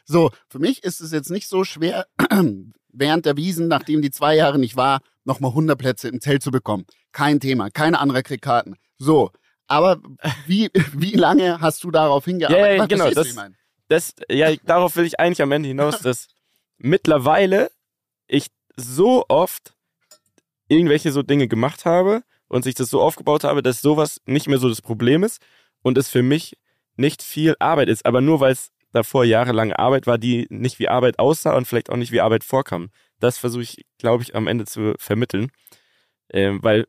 so, für mich ist es jetzt nicht so schwer, während der Wiesen, nachdem die zwei Jahre nicht war, nochmal 100 Plätze im Zelt zu bekommen. Kein Thema, keine andere kriegt Karten. So, aber wie, wie lange hast du darauf hingearbeitet? Ja, ja, Was genau, das- ich meine? das, ja, darauf will ich eigentlich am Ende hinaus, dass mittlerweile ich so oft irgendwelche so Dinge gemacht habe und sich das so aufgebaut habe, dass sowas nicht mehr so das Problem ist und es für mich nicht viel Arbeit ist, aber nur weil es davor jahrelange Arbeit war, die nicht wie Arbeit aussah und vielleicht auch nicht wie Arbeit vorkam. Das versuche ich, glaube ich, am Ende zu vermitteln, ähm, weil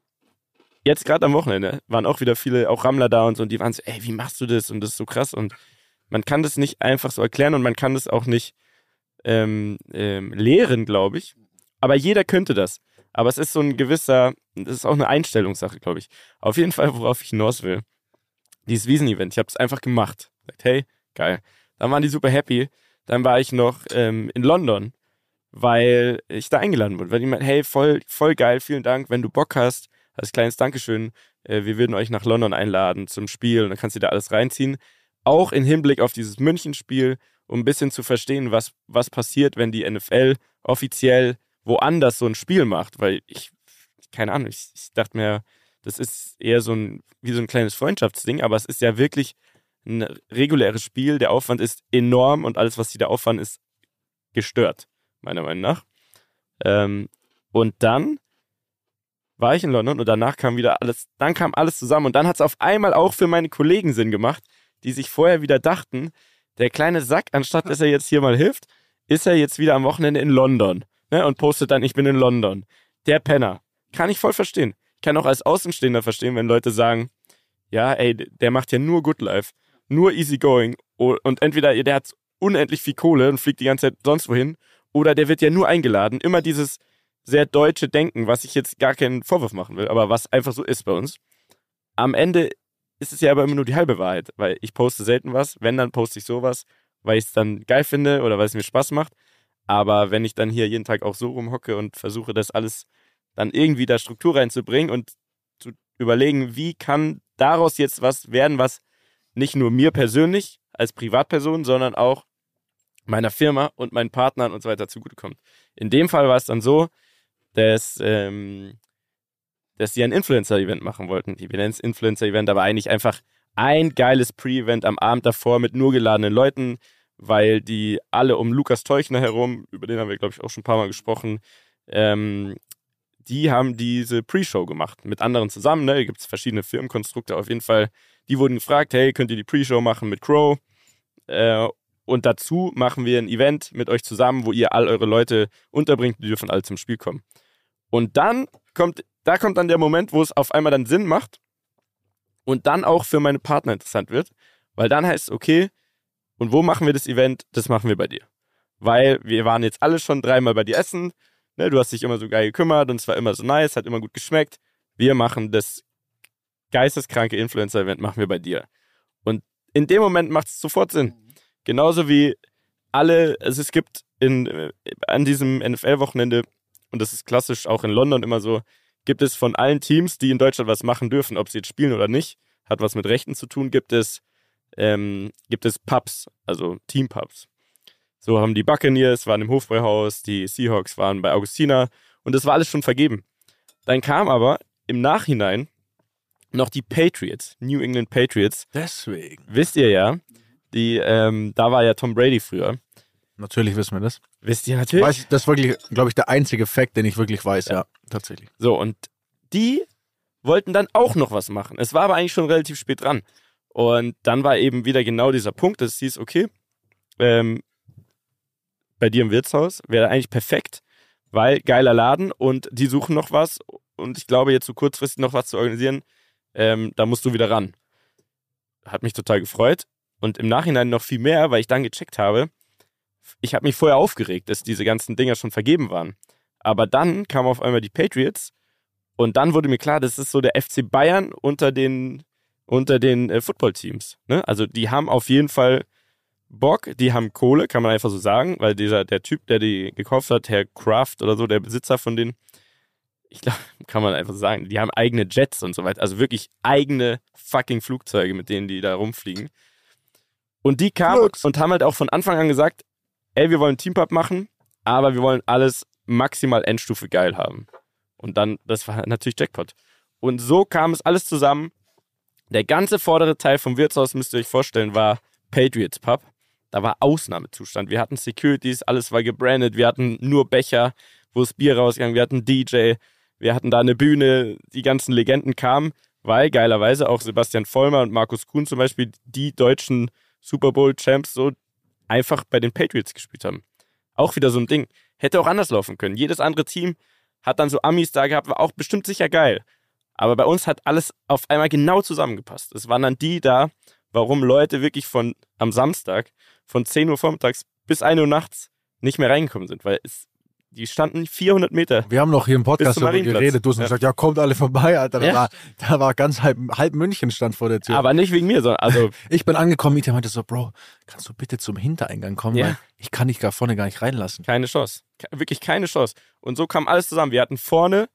jetzt gerade am Wochenende waren auch wieder viele, auch Rammler da und so, und die waren so, ey, wie machst du das? Und das ist so krass und man kann das nicht einfach so erklären und man kann das auch nicht ähm, ähm, lehren, glaube ich. Aber jeder könnte das. Aber es ist so ein gewisser, das ist auch eine Einstellungssache, glaube ich. Auf jeden Fall, worauf ich hinaus will. Dieses Wiesen-Event, ich habe es einfach gemacht. Sagt, hey, geil. Dann waren die super happy. Dann war ich noch ähm, in London, weil ich da eingeladen wurde. Weil die meinten, hey, voll, voll geil, vielen Dank, wenn du Bock hast, als kleines Dankeschön, äh, wir würden euch nach London einladen zum Spiel und dann kannst du da alles reinziehen. Auch im Hinblick auf dieses München-Spiel, um ein bisschen zu verstehen, was, was passiert, wenn die NFL offiziell woanders so ein Spiel macht. Weil ich, keine Ahnung, ich, ich dachte mir, das ist eher so ein, wie so ein kleines Freundschaftsding, aber es ist ja wirklich ein reguläres Spiel. Der Aufwand ist enorm und alles, was sie da aufwand, ist gestört, meiner Meinung nach. Ähm, und dann war ich in London und danach kam wieder alles, dann kam alles zusammen und dann hat es auf einmal auch für meine Kollegen Sinn gemacht, die sich vorher wieder dachten, der kleine Sack, anstatt dass er jetzt hier mal hilft, ist er jetzt wieder am Wochenende in London ne, und postet dann, ich bin in London. Der Penner. Kann ich voll verstehen. Kann auch als Außenstehender verstehen, wenn Leute sagen, ja, ey, der macht ja nur Good Life, nur easy going und entweder der hat unendlich viel Kohle und fliegt die ganze Zeit sonst wohin oder der wird ja nur eingeladen. Immer dieses sehr deutsche Denken, was ich jetzt gar keinen Vorwurf machen will, aber was einfach so ist bei uns. Am Ende ist es ja aber immer nur die halbe Wahrheit, weil ich poste selten was. Wenn, dann poste ich sowas, weil ich es dann geil finde oder weil es mir Spaß macht. Aber wenn ich dann hier jeden Tag auch so rumhocke und versuche, das alles dann irgendwie da Struktur reinzubringen und zu überlegen, wie kann daraus jetzt was werden, was nicht nur mir persönlich als Privatperson, sondern auch meiner Firma und meinen Partnern und so weiter zugutekommt. In dem Fall war es dann so, dass, ähm, dass sie ein Influencer-Event machen wollten. Die nennen es Influencer-Event, aber eigentlich einfach ein geiles Pre-Event am Abend davor mit nur geladenen Leuten, weil die alle um Lukas Teuchner herum, über den haben wir, glaube ich, auch schon ein paar Mal gesprochen, ähm, die haben diese Pre-Show gemacht mit anderen zusammen. Ne? Da gibt es verschiedene Firmenkonstrukte. Auf jeden Fall, die wurden gefragt, hey, könnt ihr die Pre-Show machen mit Crow? Äh, und dazu machen wir ein Event mit euch zusammen, wo ihr all eure Leute unterbringt, die dürfen alle zum Spiel kommen. Und dann kommt, da kommt dann der Moment, wo es auf einmal dann Sinn macht und dann auch für meine Partner interessant wird, weil dann heißt es, okay, und wo machen wir das Event? Das machen wir bei dir. Weil wir waren jetzt alle schon dreimal bei dir essen, ne, du hast dich immer so geil gekümmert und es war immer so nice, hat immer gut geschmeckt. Wir machen das geisteskranke Influencer-Event, machen wir bei dir. Und in dem Moment macht es sofort Sinn. Genauso wie alle, also es gibt in, äh, an diesem NFL-Wochenende, und das ist klassisch auch in London immer so, gibt es von allen Teams, die in Deutschland was machen dürfen, ob sie jetzt spielen oder nicht, hat was mit Rechten zu tun, gibt es, ähm, gibt es Pubs, also Team-Pubs. So haben die Buccaneers, waren im Hofbräuhaus, die Seahawks waren bei Augustina und das war alles schon vergeben. Dann kam aber im Nachhinein noch die Patriots, New England Patriots. Deswegen. Wisst ihr ja, die, ähm, da war ja Tom Brady früher. Natürlich wissen wir das. Wisst ihr natürlich? Weiß, das ist wirklich, glaube ich, der einzige Fact, den ich wirklich weiß, ja, tatsächlich. So, und die wollten dann auch noch was machen. Es war aber eigentlich schon relativ spät dran. Und dann war eben wieder genau dieser Punkt, dass es hieß, okay, ähm, bei dir im Wirtshaus wäre eigentlich perfekt, weil geiler Laden und die suchen noch was und ich glaube, jetzt so kurzfristig noch was zu organisieren, ähm, da musst du wieder ran. Hat mich total gefreut und im Nachhinein noch viel mehr, weil ich dann gecheckt habe, ich habe mich vorher aufgeregt, dass diese ganzen Dinger schon vergeben waren. Aber dann kamen auf einmal die Patriots und dann wurde mir klar, das ist so der FC Bayern unter den unter den äh, Footballteams. Ne? Also die haben auf jeden Fall Bock, die haben Kohle, kann man einfach so sagen, weil dieser, der Typ, der die gekauft hat, Herr Kraft oder so, der Besitzer von denen, ich glaube, kann man einfach sagen, die haben eigene Jets und so weiter. Also wirklich eigene fucking Flugzeuge, mit denen die da rumfliegen. Und die kamen und haben halt auch von Anfang an gesagt, ey, wir wollen Teampub machen, aber wir wollen alles maximal Endstufe geil haben. Und dann, das war natürlich Jackpot. Und so kam es alles zusammen. Der ganze vordere Teil vom Wirtshaus, müsst ihr euch vorstellen, war Patriots Pub. Da war Ausnahmezustand. Wir hatten Securities, alles war gebrandet. Wir hatten nur Becher, wo das Bier rausgegangen. Wir hatten DJ. Wir hatten da eine Bühne. Die ganzen Legenden kamen, weil geilerweise auch Sebastian Vollmer und Markus Kuhn zum Beispiel die deutschen Super Bowl Champs so einfach bei den Patriots gespielt haben. Auch wieder so ein Ding. Hätte auch anders laufen können. Jedes andere Team hat dann so Amis da gehabt, war auch bestimmt sicher geil. Aber bei uns hat alles auf einmal genau zusammengepasst. Es waren dann die da, warum Leute wirklich von am Samstag von 10 Uhr vormittags bis 1 Uhr nachts nicht mehr reingekommen sind, weil es, die standen 400 Meter. Wir haben noch hier im Podcast darüber geredet. Du hast Ja. gesagt, ja, kommt alle vorbei, Alter. Da, Ja. war, da war ganz halb, halb München stand vor der Tür. Aber nicht wegen mir, sondern also ich bin angekommen, Mieter meinte so, Bro, kannst du bitte zum Hintereingang kommen? Ja. Weil ich kann dich da vorne gar nicht reinlassen. keine Chance. Wirklich keine Chance. Und so kam alles zusammen. Wir hatten vorne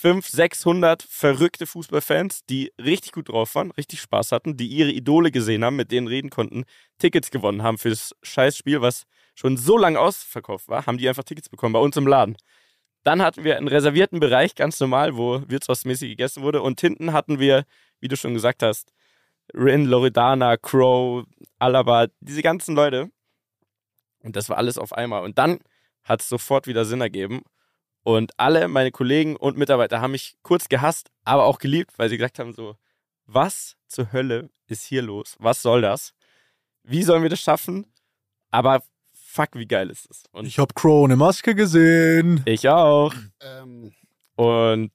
500, 600 verrückte Fußballfans, die richtig gut drauf waren, richtig Spaß hatten, die ihre Idole gesehen haben, mit denen reden konnten, Tickets gewonnen haben für das Scheißspiel, was schon so lange ausverkauft war, haben die einfach Tickets bekommen bei uns im Laden. Dann hatten wir einen reservierten Bereich, ganz normal, wo wirtshausmäßig gegessen wurde. Und hinten hatten wir, wie du schon gesagt hast, Rin, Loredana, Crow, Alaba, diese ganzen Leute. Und das war alles auf einmal. Und dann hat es sofort wieder Sinn ergeben. Und alle meine Kollegen und Mitarbeiter haben mich kurz gehasst, aber auch geliebt, weil sie gesagt haben so, was zur Hölle ist hier los? Was soll das? Wie sollen wir das schaffen? Aber fuck, wie geil ist es? Und Ich hab Crow eine Maske gesehen. ich auch. Ähm, Und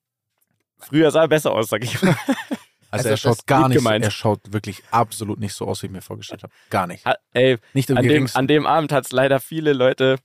früher sah er besser aus, sag ich mal. Also, Also er das schaut gar nicht, so, gemeint. er schaut wirklich absolut nicht so aus, wie ich mir vorgestellt habe. Gar nicht. Ha- Ey, Nicht im an dem, an dem Abend hat es leider viele Leute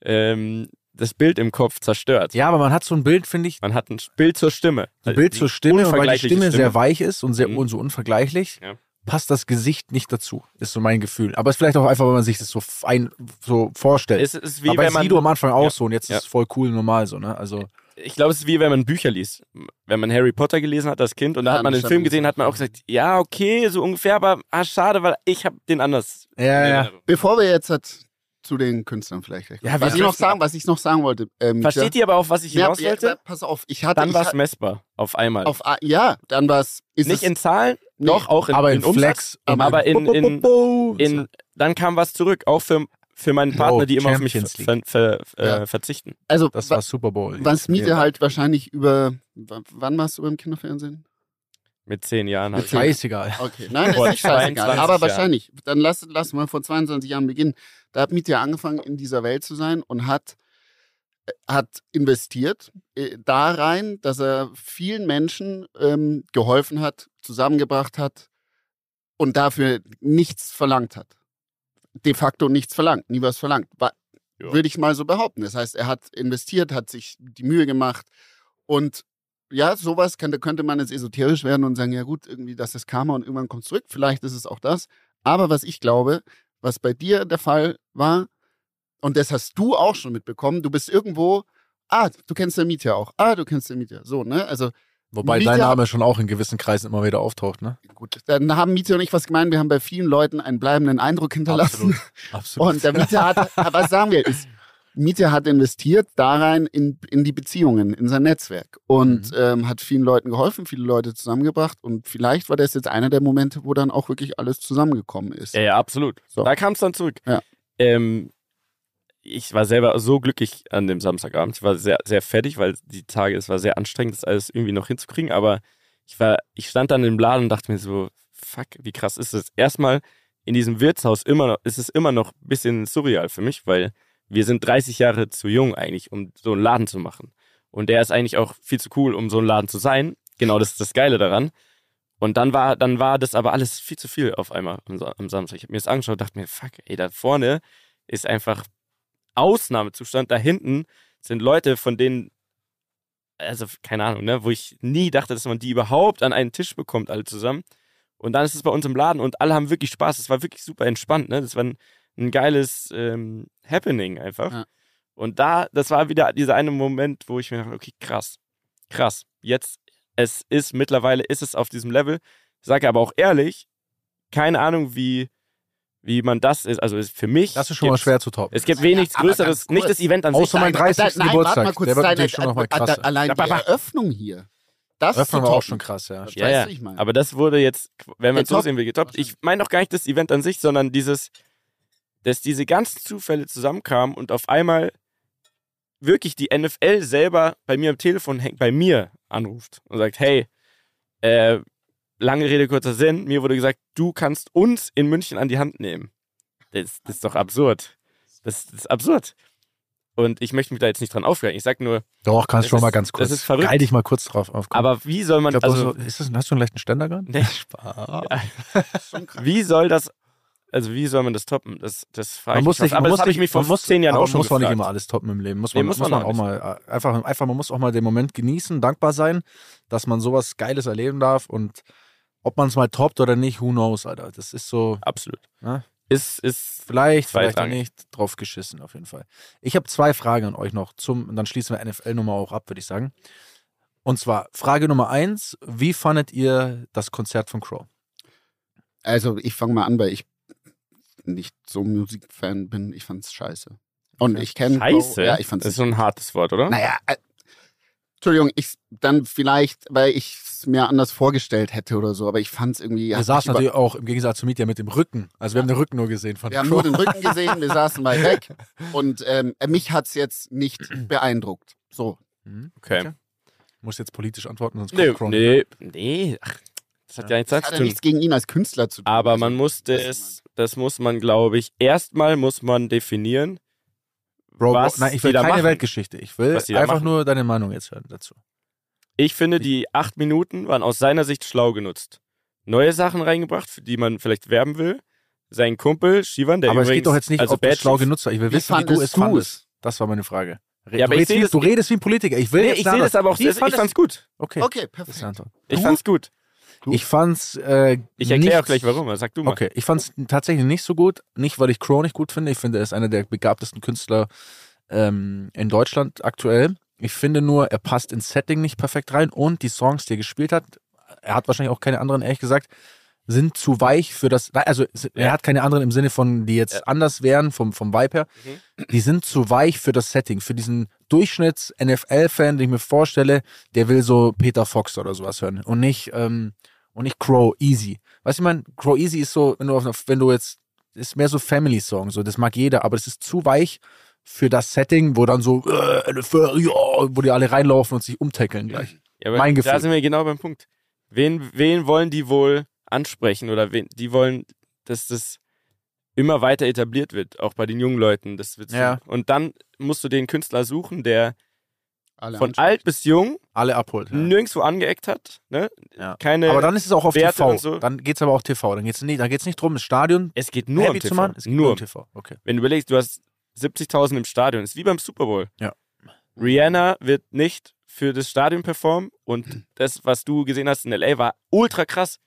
ähm, das Bild im Kopf zerstört. ja, aber man hat so ein Bild, finde ich, Man hat ein Bild zur Stimme. ein Also Bild zur Stimme, und weil die unvergleichliche Stimme, sehr weich ist und sehr Mhm. und so unvergleichlich, Ja. passt das Gesicht nicht dazu, ist so mein Gefühl. Aber es ist vielleicht auch einfach, wenn man sich das so, ein, so vorstellt. Es ist wie aber wenn bei man, Sido am Anfang auch Ja. so und jetzt Ja. ist es voll cool normal so, ne? Also ich glaube, es ist wie wenn man Bücher liest. Wenn man Harry Potter gelesen hat als Kind und da Ja, hat man das den Film gesehen, hat man auch gesagt, ja, okay, so ungefähr, aber ah, schade, weil ich habe den anders. ja, ja. Bevor wir jetzt halt zu den Künstlern vielleicht. Ja, was ich noch sagen, was ich noch sagen wollte. Ähm, Versteht ihr aber auch, was ich ja, hinaus ja, wollte? pass auf, ich hatte Dann war es messbar, auf einmal. auf ja, dann war es Nicht in Zahlen, Nee, doch auch in, aber in, Umsatz, Flex, und aber in, in, in, in, dann kam was zurück, auch für, für meinen Partner, die immer auf mich ver, Champions ver, ver, äh, Ja. verzichten. also das wa- war Super Bowl. was Miete Ja. halt wahrscheinlich über wann warst du beim Kinderfernsehen? Mit zehn Jahren zehn- Scheißegal. Okay, nein, das ist nicht scheißegal. 22 Aber Jahren. wahrscheinlich. Dann lass, lass mal vor 22 Jahren beginnen. Da hat Mietja angefangen, in dieser Welt zu sein und hat, äh, hat investiert äh, da rein, dass er vielen Menschen ähm, geholfen hat, zusammengebracht hat und dafür nichts verlangt hat. De facto nichts verlangt, nie was verlangt. Ja. Würde ich mal so behaupten. Das heißt, er hat investiert, hat sich die Mühe gemacht und ja, sowas könnte, könnte man jetzt esoterisch werden und sagen, ja gut, irgendwie das ist Karma und irgendwann kommt zurück. Vielleicht ist es auch das. Aber was ich glaube, was bei dir der Fall war, und das hast du auch schon mitbekommen, du bist irgendwo, ah, du kennst der Mietja auch. Ah, du kennst den Mietja. So, ne? Also Wobei Mieter- dein Name schon auch in gewissen Kreisen immer wieder auftaucht, ne? gut, dann haben Mietja und ich was gemeint, wir haben bei vielen Leuten einen bleibenden Eindruck hinterlassen. Absolut. Und der Mieter hat, was sagen wir, ist, Mieter hat investiert da rein in, in die Beziehungen, in sein Netzwerk und Mhm. ähm, hat vielen Leuten geholfen, viele Leute zusammengebracht und vielleicht war das jetzt einer der Momente, wo dann auch wirklich alles zusammengekommen ist. Ja, ja, absolut. So. Da kam es dann zurück. Ja. Ähm, ich war selber so glücklich an dem Samstagabend. Ich war sehr, sehr fertig, weil die Tage, es war sehr anstrengend, das alles irgendwie noch hinzukriegen. Aber ich war, ich stand dann im Laden und dachte mir so, fuck, wie krass ist das? Erstmal in diesem Wirtshaus immer noch, ist es immer noch ein bisschen surreal für mich, weil wir sind 30 Jahre zu jung eigentlich, um so einen Laden zu machen. Und der ist eigentlich auch viel zu cool, um so ein Laden zu sein. Genau, das ist das Geile daran. Und dann war, dann war das aber alles viel zu viel auf einmal am, am Samstag. Ich habe mir das angeschaut und dachte mir, fuck, ey, da vorne ist einfach Ausnahmezustand. Da hinten sind Leute, von denen, also keine Ahnung, ne, wo ich nie dachte, dass man die überhaupt an einen Tisch bekommt, alle zusammen. Und dann ist es bei uns im Laden und alle haben wirklich Spaß. Es war wirklich super entspannt. Ne? Das war ein, geiles ähm, Happening einfach. Ja. Und da, das war wieder dieser eine Moment, wo ich mir dachte, okay, krass, krass. Jetzt, es ist mittlerweile, ist es auf diesem Level. Ich sage aber auch ehrlich, keine Ahnung, wie, wie man das ist. Also ist für mich. Das ist schon mal schwer zu toppen. Es gibt Naja, wenig Größeres, nicht das Event an sich. Außer mein Deine- 30. Nein, Geburtstag. warte mal kurz, Der wird natürlich schon noch mal krasser. äh, Allein die Eröffnung hier. Das, zu war auch schon krass, ja. Das Ja, ja. du, ich meine. Aber das wurde jetzt, wenn man es so Getoppt. sehen will, getoppt. Ich meine doch gar nicht das Event an sich, sondern dieses, dass diese ganzen Zufälle zusammenkamen und auf einmal wirklich die NFL selber bei mir am Telefon hängt, bei mir anruft und sagt, hey, äh, lange Rede, kurzer Sinn, mir wurde gesagt, du kannst uns in München an die Hand nehmen. Das, das ist doch absurd. Das, das ist absurd. Und ich möchte mich da jetzt nicht dran aufregen. Ich sag nur, Doch, kannst Das schon mal ist- ganz kurz. das ist verrückt. Geil dich mal kurz drauf aufkommen. aber wie soll man, glaub, also, also, ist das, hast du einen leichten Ständer gerade? nee, Spaß. Krass. Wie soll das, also wie soll man das toppen? Das, das frage Man ich muss mich. nicht, aber man das ich nicht, mich vor man muss, zehn Jahren auch schon muss man nicht immer alles toppen im Leben. Muss Nee, man, muss muss man man auch mal äh, einfach, einfach, man muss auch mal den Moment genießen, dankbar sein, dass man sowas Geiles erleben darf und ob man es mal toppt oder nicht, who knows, Alter. Das ist so, Absolut. Ja. Ist, ist, vielleicht, vielleicht auch nicht, drauf geschissen auf jeden Fall. Ich habe zwei Fragen an euch noch zum, und dann schließen wir NFL-Nummer auch ab, würde ich sagen. Und zwar Frage Nummer eins: Wie fandet ihr das Konzert von Crow? Also ich fange mal an, weil ich nicht so Musikfan bin. Ich fand's scheiße. Und ich kenne scheiße. Ja, ich fand's das ist so ein hartes Wort, oder? Naja, äh, Entschuldigung, ich dann vielleicht, weil ich es mir anders vorgestellt hätte oder so, aber ich fand's irgendwie. Wir hat saßen natürlich auch im Gegensatz zu Mietja mit dem Rücken. Also wir haben den Rücken nur gesehen von Wir haben nur den Rücken gesehen, wir saßen weit weg und ähm, mich hat's jetzt nicht beeindruckt. So. Mhm. Okay. Okay. Muss jetzt politisch antworten, sonst Nee, kommt nicht. nee, nee. Ach, das hat Ja. ja nichts Das hat zu ja tun. nichts gegen ihn als Künstler zu tun. Aber Also, man musste es, das muss man, glaube ich, erstmal muss man definieren. Bro, was nein, ich will keine machen. Weltgeschichte. Ich will einfach nur deine Meinung jetzt hören dazu. Ich finde, die acht Minuten waren aus seiner Sicht schlau genutzt. Neue Sachen reingebracht, für die man vielleicht werben will. Sein Kumpel, Shivan, der Aber es übrigens, geht doch jetzt nicht, also ob es Bad schlau genutzt hast. Ich will Wie wissen, wie du fandest es du fandest. Das war meine Frage. Re- Ja, aber du, ich redest sehe wie, das- du redest wie ein Politiker. Ich will Nee, jetzt ich sehe das aber auch, Wie ich fand's gut. Okay, Okay, perfekt. Ich fand's gut. Ich fand's äh, Ich erkläre auch gleich warum, sag du mal. Okay, ich fand es tatsächlich nicht so gut. Nicht, weil ich Crow nicht gut finde. Ich finde, er ist einer der begabtesten Künstler ähm, in Deutschland aktuell. Ich finde nur, er passt ins Setting nicht perfekt rein und die Songs, die er gespielt hat, er hat wahrscheinlich auch keine anderen, ehrlich gesagt, sind zu weich für das. Also er hat keine anderen im Sinne von, die jetzt Ja. anders wären vom, vom Vibe her. Mhm. Die sind zu weich für das Setting, für diesen Durchschnitts-NFL-Fan, den ich mir vorstelle, der will so Peter Fox oder sowas hören und nicht, ähm, und nicht Crow Easy. Weißt du, ich meine, Crow Easy ist so, wenn du, auf, wenn du jetzt, ist mehr so Family-Song, so, das mag jeder, aber es ist zu weich für das Setting, wo dann so, äh, NFL, ja, wo die alle reinlaufen und sich umtackeln gleich. Ja, Mein Da Gefühl. sind wir genau beim Punkt. Wen, wen wollen die wohl ansprechen oder wen, die wollen, dass das immer weiter etabliert wird, auch bei den jungen Leuten. Das wird Ja. Und dann musst du den Künstler suchen, der Alle von alt bis jung Alle abholt. Ja. nirgendwo angeeckt hat. Ne? Ja. Keine, Aber dann ist es auch auf Werte TV. so. Dann geht's aber auch TV. Dann geht's nicht, dann geht's nicht drum, das Stadion es geht nur um TV. zu machen. Es geht nur nur um um TV. Okay. Wenn du überlegst, du hast 70.000 im Stadion. Ist wie beim Super Bowl. Ja. Rihanna wird nicht für das Stadion performen und das, was du gesehen hast in L.A., war ultra krass.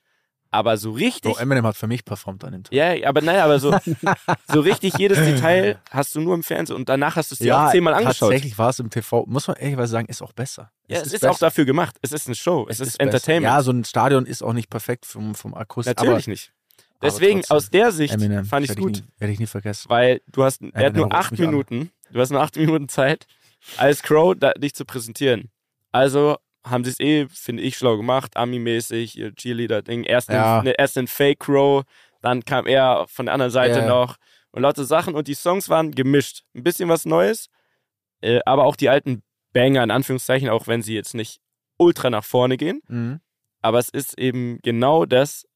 Aber so richtig. So, Eminem hat für mich performt an dem Tag. ja, aber naja, aber so, so richtig jedes Detail hast du nur im Fernsehen und danach hast du es dir auch zehnmal angeschaut. Tatsächlich war es im TV, muss man ehrlich sagen, ist auch besser. Ja, es ist, auch besser. dafür gemacht. Es ist eine Show. Es, ist, besser. Entertainment. Ja, so ein Stadion ist auch nicht perfekt vom, vom Akustik. Natürlich aber, nicht. Deswegen, trotzdem. aus der Sicht Eminem, fand ich es gut. Werde ich nie vergessen. Weil du hast, er hat Eminem nur acht mich an. Minuten, du hast nur acht Minuten Zeit, als Crow da, dich zu präsentieren. Also haben sie es eh, finde ich, schlau gemacht, Ami-mäßig, ihr Cheerleader-Ding. Erst, Ja. ne, erst ein Fake Crow, dann kam er von der anderen Seite Ja. noch und lauter Sachen und die Songs waren gemischt. Ein bisschen was Neues, äh, aber auch die alten Banger, in Anführungszeichen, auch wenn sie jetzt nicht ultra nach vorne gehen. Mhm. Aber es ist eben genau das.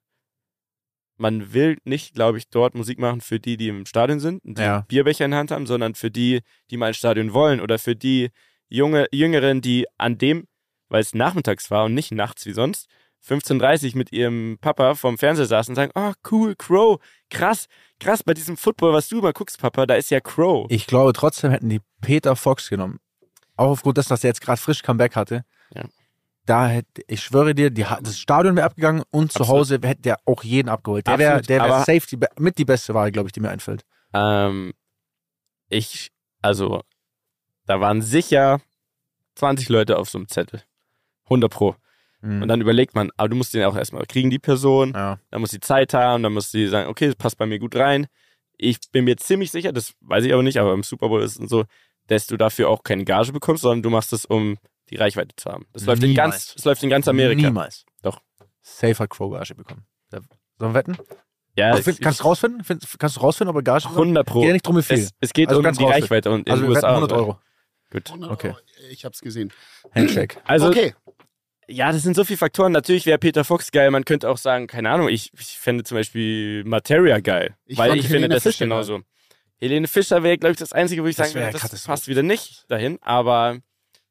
Man will nicht, glaube ich, dort Musik machen für die, die im Stadion sind und die Ja. Bierbecher in der Hand haben, sondern für die, die mal ins Stadion wollen oder für die junge, Jüngeren, die an dem, weil es nachmittags war und nicht nachts wie sonst, 15.30 mit ihrem Papa vorm Fernseher saßen und sagen, oh cool, Crow, krass, krass, bei diesem Football, was du immer guckst, Papa, da ist ja Crow. Ich glaube, trotzdem hätten die Peter Fox genommen. Auch aufgrund dessen, dass er jetzt gerade frisch Comeback hatte. Ja. da hätte, ich schwöre dir, die, das Stadion wäre abgegangen und zu Absolut. Hause hätte der auch jeden abgeholt. Der wäre der wär aber- safe die, be- mit die beste Wahl, glaube ich, die mir einfällt. Ähm, ich, also, da waren sicher 20 Leute auf so einem Zettel. 100 pro. Mhm. Und dann überlegt man, aber du musst den auch erstmal kriegen, die Person. ja. Dann muss die Zeit haben, dann muss sie sagen, okay, das passt bei mir gut rein. Ich bin mir ziemlich sicher, das weiß ich aber nicht, aber im Super Bowl ist es so, dass du dafür auch keine Gage bekommst, sondern du machst es, um die Reichweite zu haben. Das läuft, in ganz, das läuft in ganz Amerika. Niemals. Doch. Safe hat Crow Gage bekommen. Sollen wir wetten? Ja, Ach, ich- kannst du rausfinden? Find, kannst du rausfinden, ob er Gage bekommt? 100 pro. Geht ja nicht drum, wie viel. Es, es geht Also um ganz die. Reichweite und in also den USA. 100 Euro. Gut. 100 Okay. Euro. Ich hab's gesehen. Handshake. Also, okay. Ja, das sind so viele Faktoren. Natürlich wäre Peter Fox geil. Man könnte auch sagen, keine Ahnung, ich, ich fände zum Beispiel Materia geil. Ich weil ich finde, Helene das ist Fischer genauso. Helene Fischer wäre, glaube ich, das Einzige, wo ich Das sagen würde, das passt wieder nicht dahin. Aber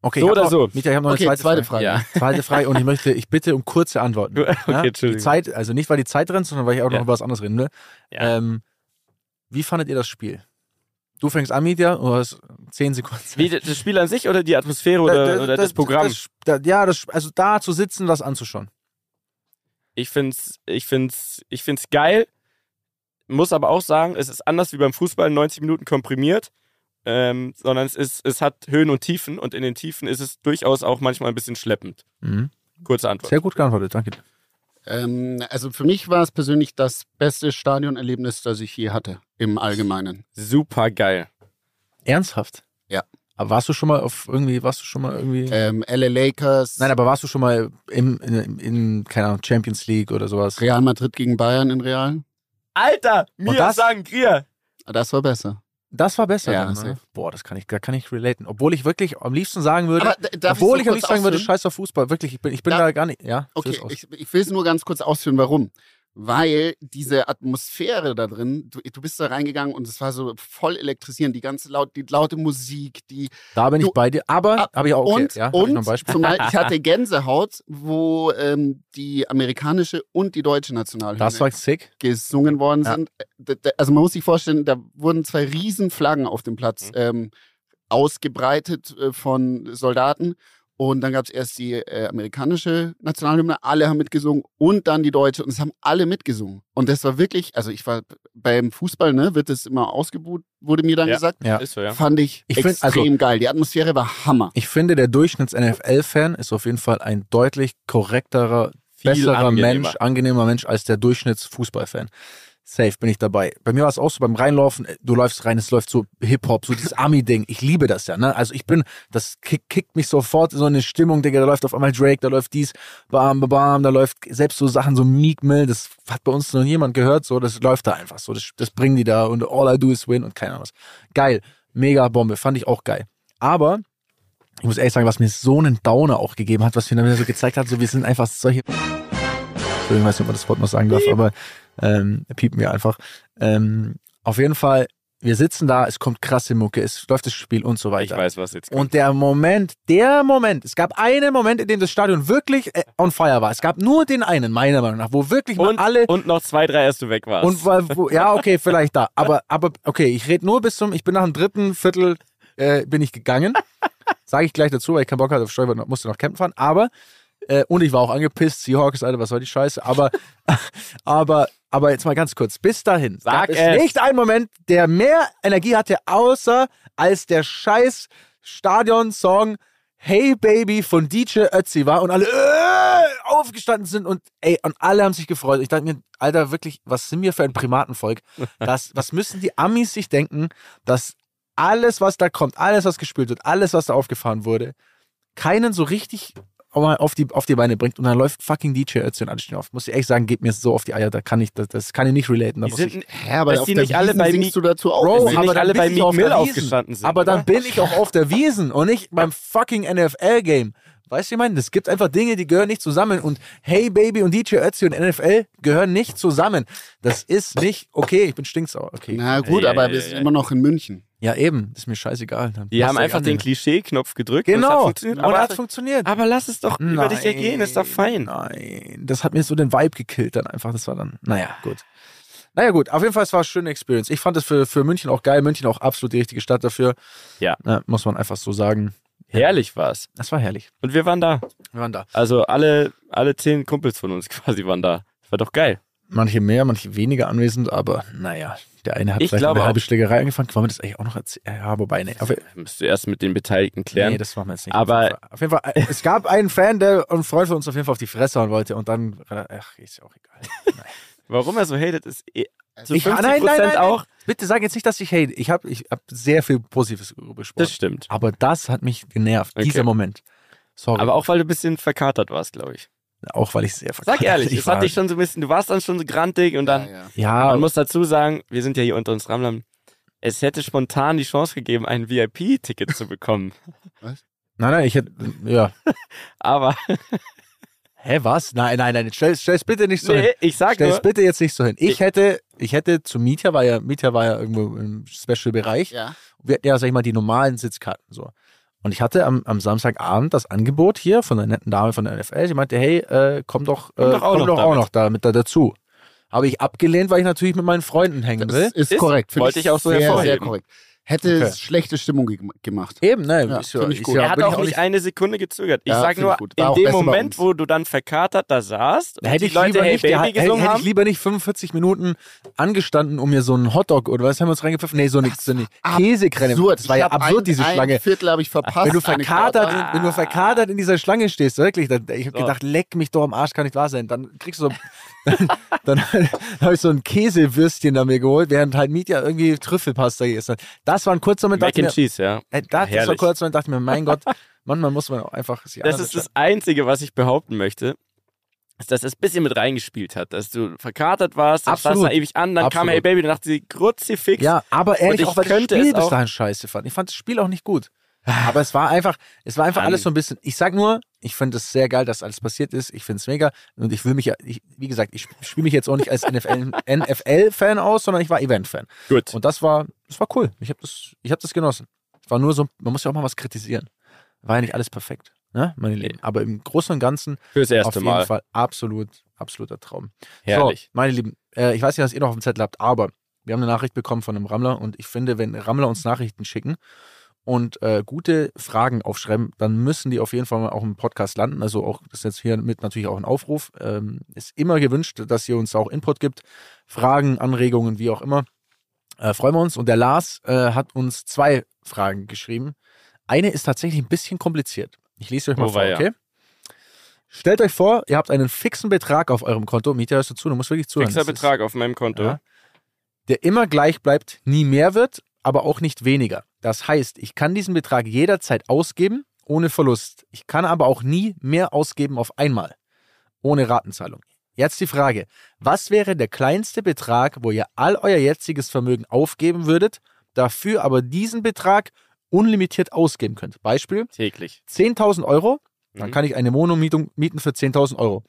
Okay, So oder so. Michael, ich habe noch Okay, eine zweite, zweite Frage. Ja. Zweite Frage und ich möchte, ich bitte um kurze Antworten. Okay, ja? Die. Zeit, also nicht, weil die Zeit rennt, sondern weil ich auch noch Ja. über was anderes reden will. Ähm, wie fandet ihr das Spiel? Du fängst an, Media, du hast 10 Sekunden. Zeit. Wie das Spiel an sich oder die Atmosphäre oder, Da- oder das, Programm? Das, da, ja, das, also da zu sitzen, das anzuschauen. ich find's, ich find's, ich find's geil. Muss aber auch sagen, es ist anders wie beim Fußball, 90 Minuten komprimiert. Ähm, sondern es ist, es hat Höhen und Tiefen und in den Tiefen ist es durchaus auch manchmal ein bisschen schleppend. Mhm. Kurze Antwort. Sehr gut geantwortet, danke. dir. Ähm, also für mich war es persönlich das beste Stadionerlebnis, das ich je hatte, im Allgemeinen. Super geil. Ernsthaft? Ja. Aber warst du schon mal auf irgendwie, warst du schon mal irgendwie. Ähm, LA Lakers, Nein, aber warst du schon mal im, in, in, keine Ahnung, Champions League oder sowas? Real Madrid gegen Bayern in Real. Alter, mir sagen Grier. Das war besser. Das war besser. Ja, dann, ne? Boah, das kann ich, da kann ich relaten. Obwohl ich wirklich am liebsten sagen würde, darf obwohl ich noch am liebsten sagen würde, scheiß auf Fußball. Wirklich, ich bin, ich bin Da- da gar nicht. Ja, Okay, ich, ich will es nur ganz kurz ausführen, warum. Weil diese Atmosphäre da drin, du, du bist da reingegangen und es war so voll elektrisierend, die ganze laut, die laute Musik, die da bin ich du- bei dir. Aber habe ich auch okay. und, ja, ich und Beispiel. zumal ich hatte Gänsehaut, wo ähm, die amerikanische und die deutsche Nationalhymne gesungen worden Ja. sind. Also man muss sich vorstellen, da wurden zwei riesen Flaggen auf dem Platz Mhm. ähm, ausgebreitet äh, von Soldaten. Und dann gab es erst die äh, amerikanische Nationalhymne, alle haben mitgesungen und dann die deutsche und es haben alle mitgesungen. Und das war wirklich, also ich war beim Fußball, ne, wird das immer ausgebucht, wurde mir dann Ja. gesagt. Ja. Ist so, ja. Fand ich, Ich find, extrem geil. Die Atmosphäre war Hammer. Ich finde, der Durchschnitts-NFL-Fan ist auf jeden Fall ein deutlich korrekterer, Viel besserer angenehmer. Mensch, angenehmer Mensch als der Durchschnitts-Fußball-Fan. Safe bin ich dabei. Bei mir war es auch so beim Reinlaufen, äh, du läufst rein, es läuft so Hip-Hop, so dieses Ami-Ding. Ich liebe das ja, ne? Also ich bin, das kick, kickt mich sofort in so eine Stimmung, Digga, da läuft auf einmal Drake, da läuft dies, bam, bam, bam, da läuft selbst so Sachen, so Meek Mill, das hat bei uns noch niemand gehört, so, das läuft da einfach so, das, das bringen die da und all I do is win und keine Ahnung was. Geil, mega Bombe, fand ich auch geil. Aber ich muss ehrlich sagen, was mir so einen Downer auch gegeben hat, was mir dann so gezeigt hat, so wir sind einfach solche. Entschuldigung, ich weiß nicht, ob man das Wort noch sagen darf, aber ähm, piepen wir einfach. Ähm, auf jeden Fall, wir sitzen da, es kommt krasse Mucke, es läuft das Spiel und so Ich weiter. weiß, was jetzt kommt. Und der Moment, der Moment, es gab einen Moment, in dem das Stadion wirklich äh, on fire war. Es gab nur den einen, meiner Meinung nach, wo wirklich mal Und, alle und noch zwei, drei, als du weg warst. und weil, wo, ja, okay, vielleicht da. Aber, aber okay, ich rede nur bis zum, ich bin nach dem dritten Viertel, äh, bin ich gegangen. Sage ich gleich dazu, weil ich keinen Bock hatte auf Steuer, musste noch campen fahren. Aber, äh, und ich war auch angepisst, Seahawks, Alter, was soll die Scheiße. Aber, aber, aber jetzt mal ganz kurz, bis dahin Sag gab es nicht einen Moment, der mehr Energie hatte, außer als der scheiß Stadion-Song Hey Baby von DJ Ötzi war und alle äh, aufgestanden sind und ey, und alle haben sich gefreut. Ich dachte mir, Alter, wirklich, was sind wir für ein Primatenvolk? Das, was müssen die Amis sich denken, dass alles, was da kommt, alles, was gespielt wird, alles, was da aufgefahren wurde, keinen so richtig auf die, auf die Beine bringt und dann läuft fucking DJ Ötzi und alle stehen auf. Muss ich ehrlich sagen, geht mir so auf die Eier, da kann ich, das, das kann ich nicht relaten. Da die muss ich, sind, Hä, aber auf die der nicht alle bei singst du dazu auch. Bro, aber alle bin bei ich Meek auf Mill der Wiesn. aufgestanden sind, Aber dann oder? bin ich auch auf der Wiesen und nicht beim fucking NFL-Game. Weißt du, ich meine, es gibt einfach Dinge, die gehören nicht zusammen. Und Hey Baby und DJ Ötzi und NFL gehören nicht zusammen. Das ist nicht okay. Ich bin stinksauer. Okay. Na gut, aber wir sind immer noch in München. Ja, eben. Das ist mir scheißegal. Dann die haben einfach den. Klischee-Knopf gedrückt. und es hat Genau. funktioniert. Und Aber, hat funktioniert. aber lass es doch über dich ergehen, ist doch fein. Nein, das hat mir so den Vibe gekillt dann einfach. Das war dann, naja, gut. Naja, gut, auf jeden Fall, es war eine schöne Experience. Ich fand es für, für München auch geil. München auch absolut die richtige Stadt dafür. Ja. Na, muss man einfach so sagen. Herrlich war's. Das war herrlich. Und wir waren da. Wir waren da. Also alle, alle zehn Kumpels von uns quasi waren da. Das war doch geil. Manche mehr, manche weniger anwesend, aber naja, der eine hat Ich vielleicht glaube eine halbe. Schlägerei angefangen. Wollen wir das eigentlich auch noch erzählen? Ja, wobei, nee. Auf, Müsst du erst mit den Beteiligten klären. nee, das machen wir jetzt nicht. Aber- auf jeden Fall, äh, es gab einen Fan, der ein Freund von uns auf jeden Fall auf die Fresse hauen wollte und dann, ach, ist ja auch egal. Warum er so hatet, ist eh zu Ich- 50 nein, nein, nein, auch. Bitte sag jetzt nicht, dass ich hate. Ich habe ich hab sehr viel Positives Sport. Das stimmt. aber das hat mich genervt, Okay. dieser Moment. Sorry. Aber auch weil du ein bisschen verkatert warst, glaube ich. Auch weil ich sehr Sag verkatert- ehrlich, ich es war- dich schon so ein bisschen, du warst dann schon so grantig und dann, ja, ja. Ja, man muss dazu sagen, wir sind ja hier unter uns Ramlern, es hätte spontan die Chance gegeben, ein VIP-Ticket zu bekommen. nein, nein, ich hätte, ja. Aber, Hä, was? Nein, nein, nein, stell, stell's bitte nicht so hin. nee, ich sag Stell es nur, bitte jetzt nicht so hin. Ich Ich- hätte, ich hätte zu Mietja, war ja, Mietja war ja irgendwo im Special-Bereich. ja. Wir hatten ja, sag ich mal, die normalen Sitzkarten so. Und ich hatte am, am Samstagabend das Angebot hier von der netten Dame von der NFL. Sie meinte, hey, äh, komm doch, äh, Komm doch auch komm noch doch auch damit. noch da mit da dazu. Habe ich abgelehnt, weil ich natürlich mit meinen Freunden hängen Das will. ist, Ist- korrekt. Finde wollte ich auch so sehr, sehr hervorheben. korrekt. Hätte Okay. es schlechte Stimmung ge gemacht. Eben, ne? Ja, ist ja, finde ich ist gut. ja, er hat auch nicht eine Sekunde gezögert. Ich Ja, sag finde nur, in dem Moment, wo du dann verkatert da saßt Da und hätte die ich Leute lieber Hey nicht, Baby der, hätte, gesungen hätte haben, ich lieber nicht 45 Minuten angestanden, um mir so einen Hotdog oder was haben wir uns reingepfiffen? Nee, so eine, so eine Käsekrenne. Absurd. Das war ja absurd, ein, diese ein Schlange. Viertel habe ich verpasst. Wenn du, verkatert, Karte. in- wenn du verkatert in dieser Schlange stehst, wirklich, dann, ich habe So. gedacht, leck mich doch am Arsch, kann nicht wahr sein. Dann kriegst du so, dann, dann habe ich so ein Käsewürstchen da mir geholt, während halt Mietja irgendwie Trüffelpasta gegessen hat. Das war ein kurzer Moment, Mac dachte ich and mir, Cheese, ja. äh, das, das war Herrlich. kurz, Moment, dachte ich mir, mein Gott, manchmal muss man auch einfach sich Das ist das Einzige, was ich behaupten möchte. Ist, dass es ein bisschen mit reingespielt hat, dass du verkatert warst, dann Absolut. standst da ewig an, dann kam Absolut. Hey Baby, dann dachte sie, kruzifix. Ja, aber ehrlich, ich auch weil das könnte Spiel bis dahin scheiße fand. Ich fand das Spiel auch nicht gut. Aber es war einfach, es war einfach Mann. alles so ein bisschen. Ich sag nur, ich finde es sehr geil, dass alles passiert ist. Ich finde es mega. Und ich will mich ja, ich, wie gesagt, ich spiele mich jetzt auch nicht als NFL, NFL-Fan aus, sondern ich war Event-Fan. Gut. Und das war, das war cool. Ich habe das, ich habe das genossen. Es war nur so, man muss ja auch mal was kritisieren. War ja nicht alles perfekt, ne, meine Lieben. Aber im Großen und Ganzen Fürs auf erste jeden Mal. Fall absolut, absoluter Traum. Herrlich. So, meine Lieben, äh, ich weiß nicht, was ihr noch auf dem Zettel habt, aber wir haben eine Nachricht bekommen von einem Rammler und ich finde, wenn Rammler uns Nachrichten schicken und äh, gute Fragen aufschreiben, dann müssen die auf jeden Fall mal auch im Podcast landen. Also auch, das ist jetzt hier mit natürlich auch ein Aufruf. Ähm, ist immer gewünscht, dass ihr uns auch Input gibt, Fragen, Anregungen, wie auch immer. Äh, freuen wir uns. Und der Lars äh, hat uns zwei Fragen geschrieben. Eine ist tatsächlich ein bisschen kompliziert. Ich lese euch mal Oh, vor, okay? Stellt euch vor, ihr habt einen fixen Betrag auf eurem Konto. Mieter, hörst du zu? Du musst wirklich zuhören. Fixer Betrag auf meinem Konto. Ja. der immer gleich bleibt, nie mehr wird, aber auch nicht weniger. Das heißt, ich kann diesen Betrag jederzeit ausgeben, ohne Verlust. Ich kann aber auch nie mehr ausgeben auf einmal, ohne Ratenzahlung. Jetzt die Frage, was wäre der kleinste Betrag, wo ihr all euer jetziges Vermögen aufgeben würdet, dafür aber diesen Betrag unlimitiert ausgeben könnt? Beispiel, Täglich. 10.000 Euro, dann Mhm. kann ich eine Wohnung mieten für 10.000 Euro.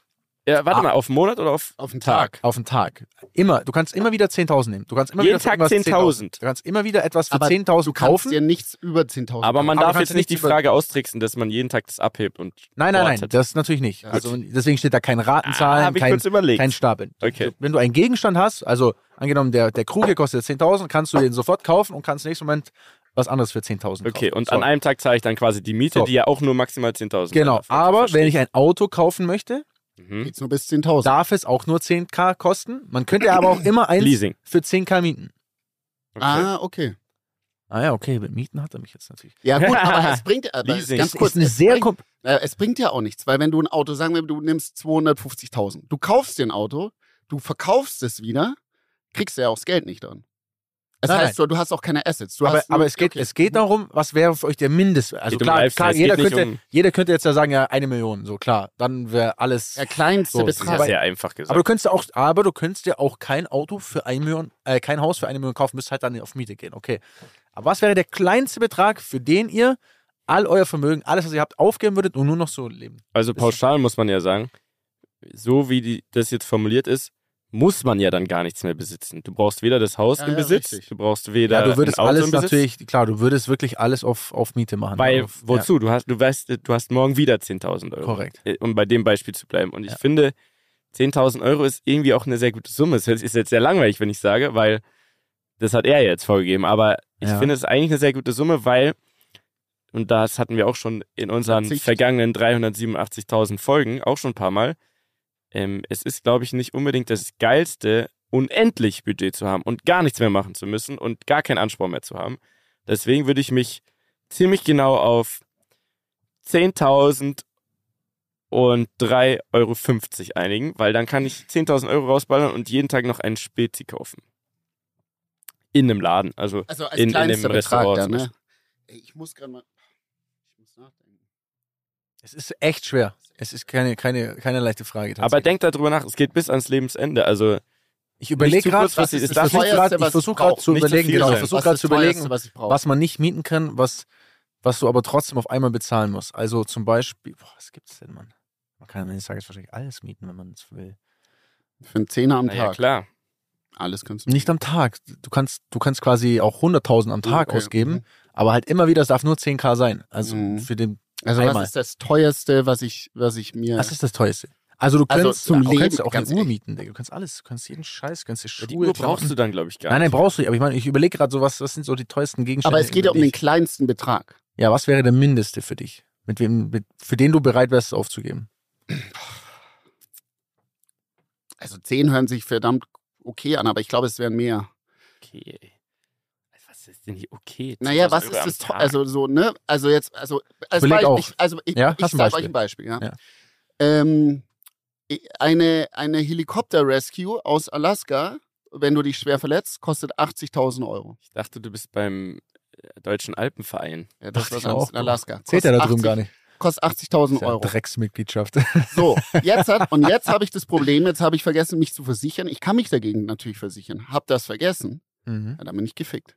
Ja, warte Ah. mal, auf einen Monat oder auf, Auf den Tag? Auf den Tag. Immer. Du kannst immer wieder 10.000 nehmen. Du kannst immer Jeden wieder Tag irgendwas 10.000. Du kannst immer wieder etwas für Aber 10.000 Du kannst kaufen. dir nichts über 10.000 Aber man darf jetzt nicht die Frage austricksen, dass man jeden Tag das abhebt und Nein, nein, nein, das natürlich nicht. Also deswegen steht da kein Ratenzahlen, Ah, kein, kein Stapeln. Okay. Wenn du einen Gegenstand hast, also angenommen, der, der Krug hier kostet 10.000, kannst du den sofort kaufen und kannst nächsten Moment was anderes für 10.000 kaufen. Okay, und so. an einem Tag zahle ich dann quasi die Miete, So. die ja auch nur maximal 10.000 Genau, aber wenn ich ein Auto kaufen möchte, Mhm. Geht's nur bis 10.000. darf es auch nur 10k kosten. Man könnte aber auch immer eins Leasing. für 10k mieten. Okay. Ah, okay. Ah ja, okay, mit Mieten hat er mich jetzt natürlich. Ja gut, aber es bringt aber Leasing. ganz Das kurz, ist eine es sehr bringt, äh, es bringt ja auch nichts, weil wenn du ein Auto, sagen wir, du nimmst 250.000, du kaufst dir ein Auto, du verkaufst es wieder, kriegst du ja auch das Geld nicht dann. Das Nein, heißt, du, du hast auch keine Assets. Du aber, hast nur- aber es, geht, okay. es geht darum, was wäre für euch der Mindest. Also Geht um klar, Lifestyle, klar es jeder, könnte, um- jeder könnte jetzt ja sagen, ja, eine Million, so klar. Dann wäre alles. der kleinste So, Das ist ja Betrag. sehr einfach gesagt. aber du könntest auch, aber du könntest ja auch kein Auto für eine Million, äh, kein Haus für eine Million kaufen, müsst halt dann auf Miete gehen. Okay. Aber was wäre der kleinste Betrag, für den ihr all euer Vermögen, alles, was ihr habt, aufgeben würdet und nur noch so leben? Also pauschal muss man ja sagen, so wie die, das jetzt formuliert ist, muss man ja dann gar nichts mehr besitzen. Du brauchst weder das Haus Ja, im ja, Besitz, richtig. du brauchst weder Ja, du würdest ein Auto alles im Besitz, natürlich, klar, du würdest wirklich alles auf, auf Miete machen. weil auf, wozu? Du hast, du weißt, du hast morgen wieder 10.000 Ja, Euro. korrekt. Äh, Um bei dem Beispiel zu bleiben. Und ich Ja. finde, 10.000 Euro ist irgendwie auch eine sehr gute Summe. Es ist jetzt sehr langweilig, wenn ich sage, weil das hat er jetzt vorgegeben. Aber ich Ja. finde es eigentlich eine sehr gute Summe, weil und das hatten wir auch schon in unseren Verzicht. vergangenen 387.000 Folgen auch schon ein paar Mal. Ähm, es ist, glaube ich, nicht unbedingt das Geilste, unendlich Budget zu haben und gar nichts mehr machen zu müssen und gar keinen Anspruch mehr zu haben. Deswegen würde ich mich ziemlich genau auf 10.000 und 3,50 Euro einigen, weil dann kann ich 10.000 Euro rausballern und jeden Tag noch einen Spezi kaufen. In einem Laden, also Also als in, in einem Betrag Restaurant. dann, ne? Ich muss gerade mal. Ich muss nachdenken. Es ist echt schwer. Es ist keine, keine, keine leichte Frage. Aber denkt darüber nach, es geht bis ans Lebensende. Also ich überlege gerade, ich es versuche gerade ich ich grad brauch. zu überlegen, viel genau, ich versuche Was gerade zu überlegen, was was man nicht mieten kann, was, was du aber trotzdem auf einmal bezahlen musst. Also zum Beispiel, boah, was gibt's denn, Mann? Man kann am Ende des Tages wahrscheinlich alles mieten, wenn man es will. Für einen Zehner am naja, Tag. klar. Alles kannst du. Nicht am Tag. Du kannst, du kannst quasi auch 100.000 am Tag Okay. ausgeben, aber halt immer wieder, es darf nur 10k sein. Also Mhm. für den, Also einmal. was ist das teuerste, was ich, was ich mir. das ist das teuerste. Also du Also könntest, zum du könntest Leben, auch eine ganz Uhr mieten, Digga. Du kannst alles, du kannst jeden Scheiß, du kannst dir Ja, Schuhe, die Uhr brauchst du dann, glaube ich, gar Nein, nein, nicht. brauchst du nicht. Aber ich meine, ich überlege gerade so, was, was sind so die teuersten Gegenstände? aber es geht ja um den dich? kleinsten Betrag. Ja, was wäre der mindeste für dich? Mit wem, mit, für den du bereit wärst, es aufzugeben? Also zehn hören sich verdammt okay an, aber ich glaube, es wären mehr. Okay. Was ist denn hier okay? Naja, 10.000 was ist das? Also so, ne? Also jetzt, also als Beispiel, auch. ich, also ich, Ja, ich sage euch ein Beispiel, ja. Ja. Ähm, i- eine, eine Helikopter-Rescue aus Alaska, wenn du dich schwer verletzt, kostet 80.000 Euro. Ich dachte, du bist beim äh, Deutschen Alpenverein. Ja, das ganz auch, in Alaska. Zählt ja da Kostet drüben gar 80 nicht. Kostet Das 80.000 ist ja Euro. Drecksmitgliedschaft. So, jetzt hat, und jetzt habe ich das Problem, jetzt habe ich vergessen, mich zu versichern. Ich kann mich dagegen natürlich versichern. Hab das vergessen, Mhm. ja, dann bin ich gefickt.